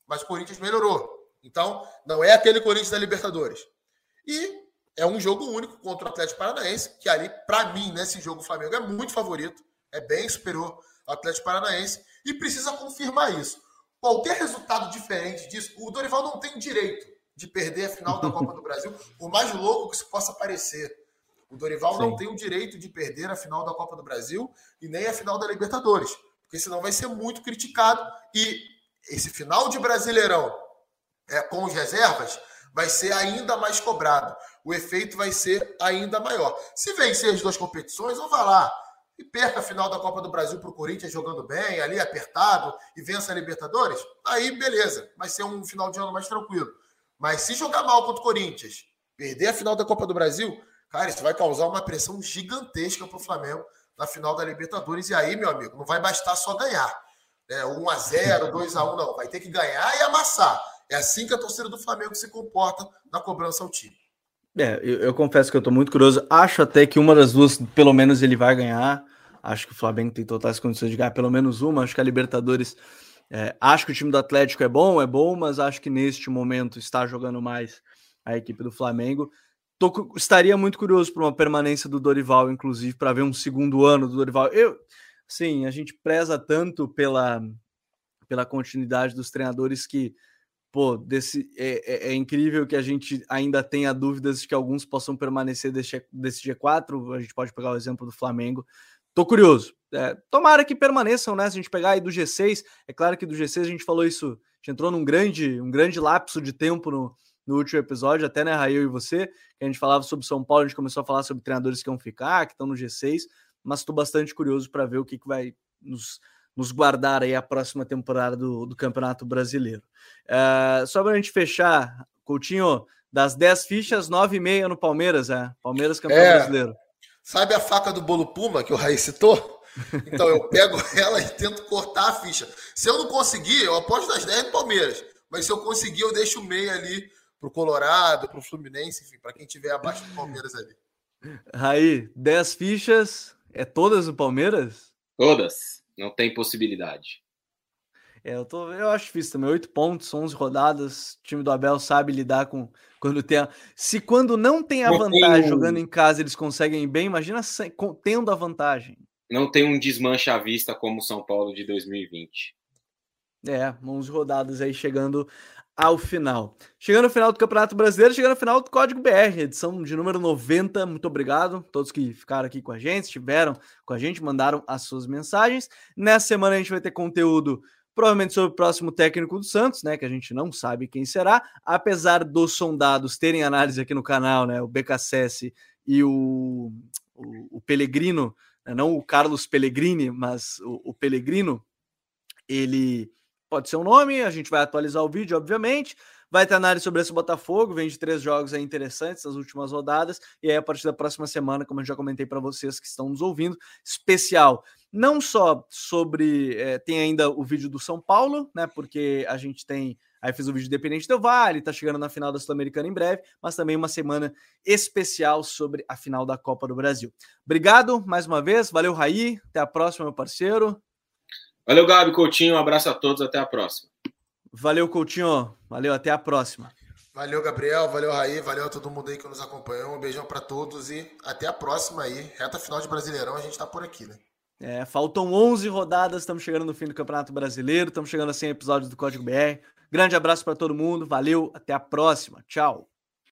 mas o Corinthians melhorou. Então, não é aquele Corinthians da Libertadores. E é um jogo único contra o Atlético Paranaense, que ali, para mim, nesse jogo, o Flamengo é muito favorito, é bem superior ao Atlético Paranaense, e precisa confirmar isso. Qualquer resultado diferente disso, o Dorival não tem direito de perder a final da Copa do Brasil, por mais louco que isso possa parecer. O Dorival Sim. não tem o direito de perder a final da Copa do Brasil e nem a final da Libertadores, porque senão vai ser muito criticado e esse final de Brasileirão é, com as reservas vai ser ainda mais cobrado. O efeito vai ser ainda maior. Se vencer as duas competições, ou vá lá e perca a final da Copa do Brasil para o Corinthians jogando bem, ali apertado, e vença a Libertadores, aí beleza, vai ser um final de ano mais tranquilo. Mas se jogar mal contra o Corinthians, perder a final da Copa do Brasil, cara, isso vai causar uma pressão gigantesca para o Flamengo na final da Libertadores. E aí, meu amigo, não vai bastar só ganhar né, 1 a 0 2 a 1 não. Vai ter que ganhar e amassar. É assim que a torcida do Flamengo se comporta na cobrança ao time. É, eu, eu confesso que eu estou muito curioso. Acho até que uma das duas, pelo menos, ele vai ganhar. Acho que o Flamengo tem totais condições de ganhar pelo menos uma. Acho que a Libertadores. É, acho que o time do Atlético é bom, é bom, mas acho que neste momento está jogando mais a equipe do Flamengo. Tô, estaria muito curioso por uma permanência do Dorival, inclusive, para ver um segundo ano do Dorival. Eu, sim, a gente preza tanto pela, pela continuidade dos treinadores que, pô, desse, é, é, é, incrível que a gente ainda tenha dúvidas de que alguns possam permanecer desse, desse G4. A gente pode pegar o exemplo do Flamengo. Tô curioso. É, tomara que permaneçam, né? Se a gente pegar aí do G6, é claro que do G6 a gente falou isso, a gente entrou num grande, um grande lapso de tempo no, no último episódio, até né, Raio e você, que a gente falava sobre São Paulo, a gente começou a falar sobre treinadores que vão ficar, que estão no G6 mas estou bastante curioso para ver o que, que vai nos, nos guardar aí a próxima temporada do, do Campeonato Brasileiro. Uh, só para a gente fechar, Coutinho, Das 10 fichas, 9,5 no Palmeiras, é. Palmeiras campeão é. brasileiro. Sabe a faca do bolo Puma que o Raí citou? Então eu pego ela e tento cortar a ficha. Se eu não conseguir, eu aposto das 10 no Palmeiras. Mas se eu conseguir, eu deixo o meio ali pro Colorado, pro Fluminense, enfim, para quem tiver abaixo do Palmeiras ali. Raí, 10 fichas, é todas no Palmeiras? Todas. Não tem possibilidade. É, eu, tô, eu acho difícil também. Oito pontos, 11 rodadas. O time do Abel sabe lidar com quando tem. A... Se quando não tem a não vantagem tem... jogando em casa eles conseguem ir bem, imagina tendo a vantagem. Não tem um desmanche à vista como o São Paulo de 2020. É, 11 rodadas aí chegando ao final. Chegando ao final do Campeonato Brasileiro, chegando ao final do Código BR, edição de número 90. Muito obrigado a todos que ficaram aqui com a gente, estiveram com a gente, mandaram as suas mensagens. Nessa semana a gente vai ter conteúdo provavelmente sobre o próximo técnico do Santos, né, que a gente não sabe quem será, apesar dos sondados terem análise aqui no canal, né, o BKSS e o, o, o Pellegrino, né, não o Carlos Pellegrini, mas o, o Pellegrino, ele pode ser um nome, a gente vai atualizar o vídeo, obviamente. Vai ter análise sobre esse Botafogo, vem de três jogos aí interessantes nas últimas rodadas. E aí, a partir da próxima semana, como eu já comentei para vocês que estão nos ouvindo, especial. Não só sobre. É, tem ainda o vídeo do São Paulo, né? Porque a gente tem. Aí fiz o vídeo Independente do Vale, tá chegando na final da Sul-Americana em breve, mas também uma semana especial sobre a final da Copa do Brasil. Obrigado mais uma vez, valeu, Raí. Até a próxima, meu parceiro. Valeu, Gabi Coutinho. Um abraço a todos. Até a próxima. Valeu, Coutinho. Valeu, até a próxima. Valeu, Gabriel. Valeu, Raí. Valeu a todo mundo aí que nos acompanhou. Um beijão para todos e até a próxima aí. Reta final de Brasileirão, a gente tá por aqui, né? É, faltam 11 rodadas, estamos chegando no fim do Campeonato Brasileiro, estamos chegando a 100 episódios do Código BR. Grande abraço para todo mundo, valeu, até a próxima, tchau.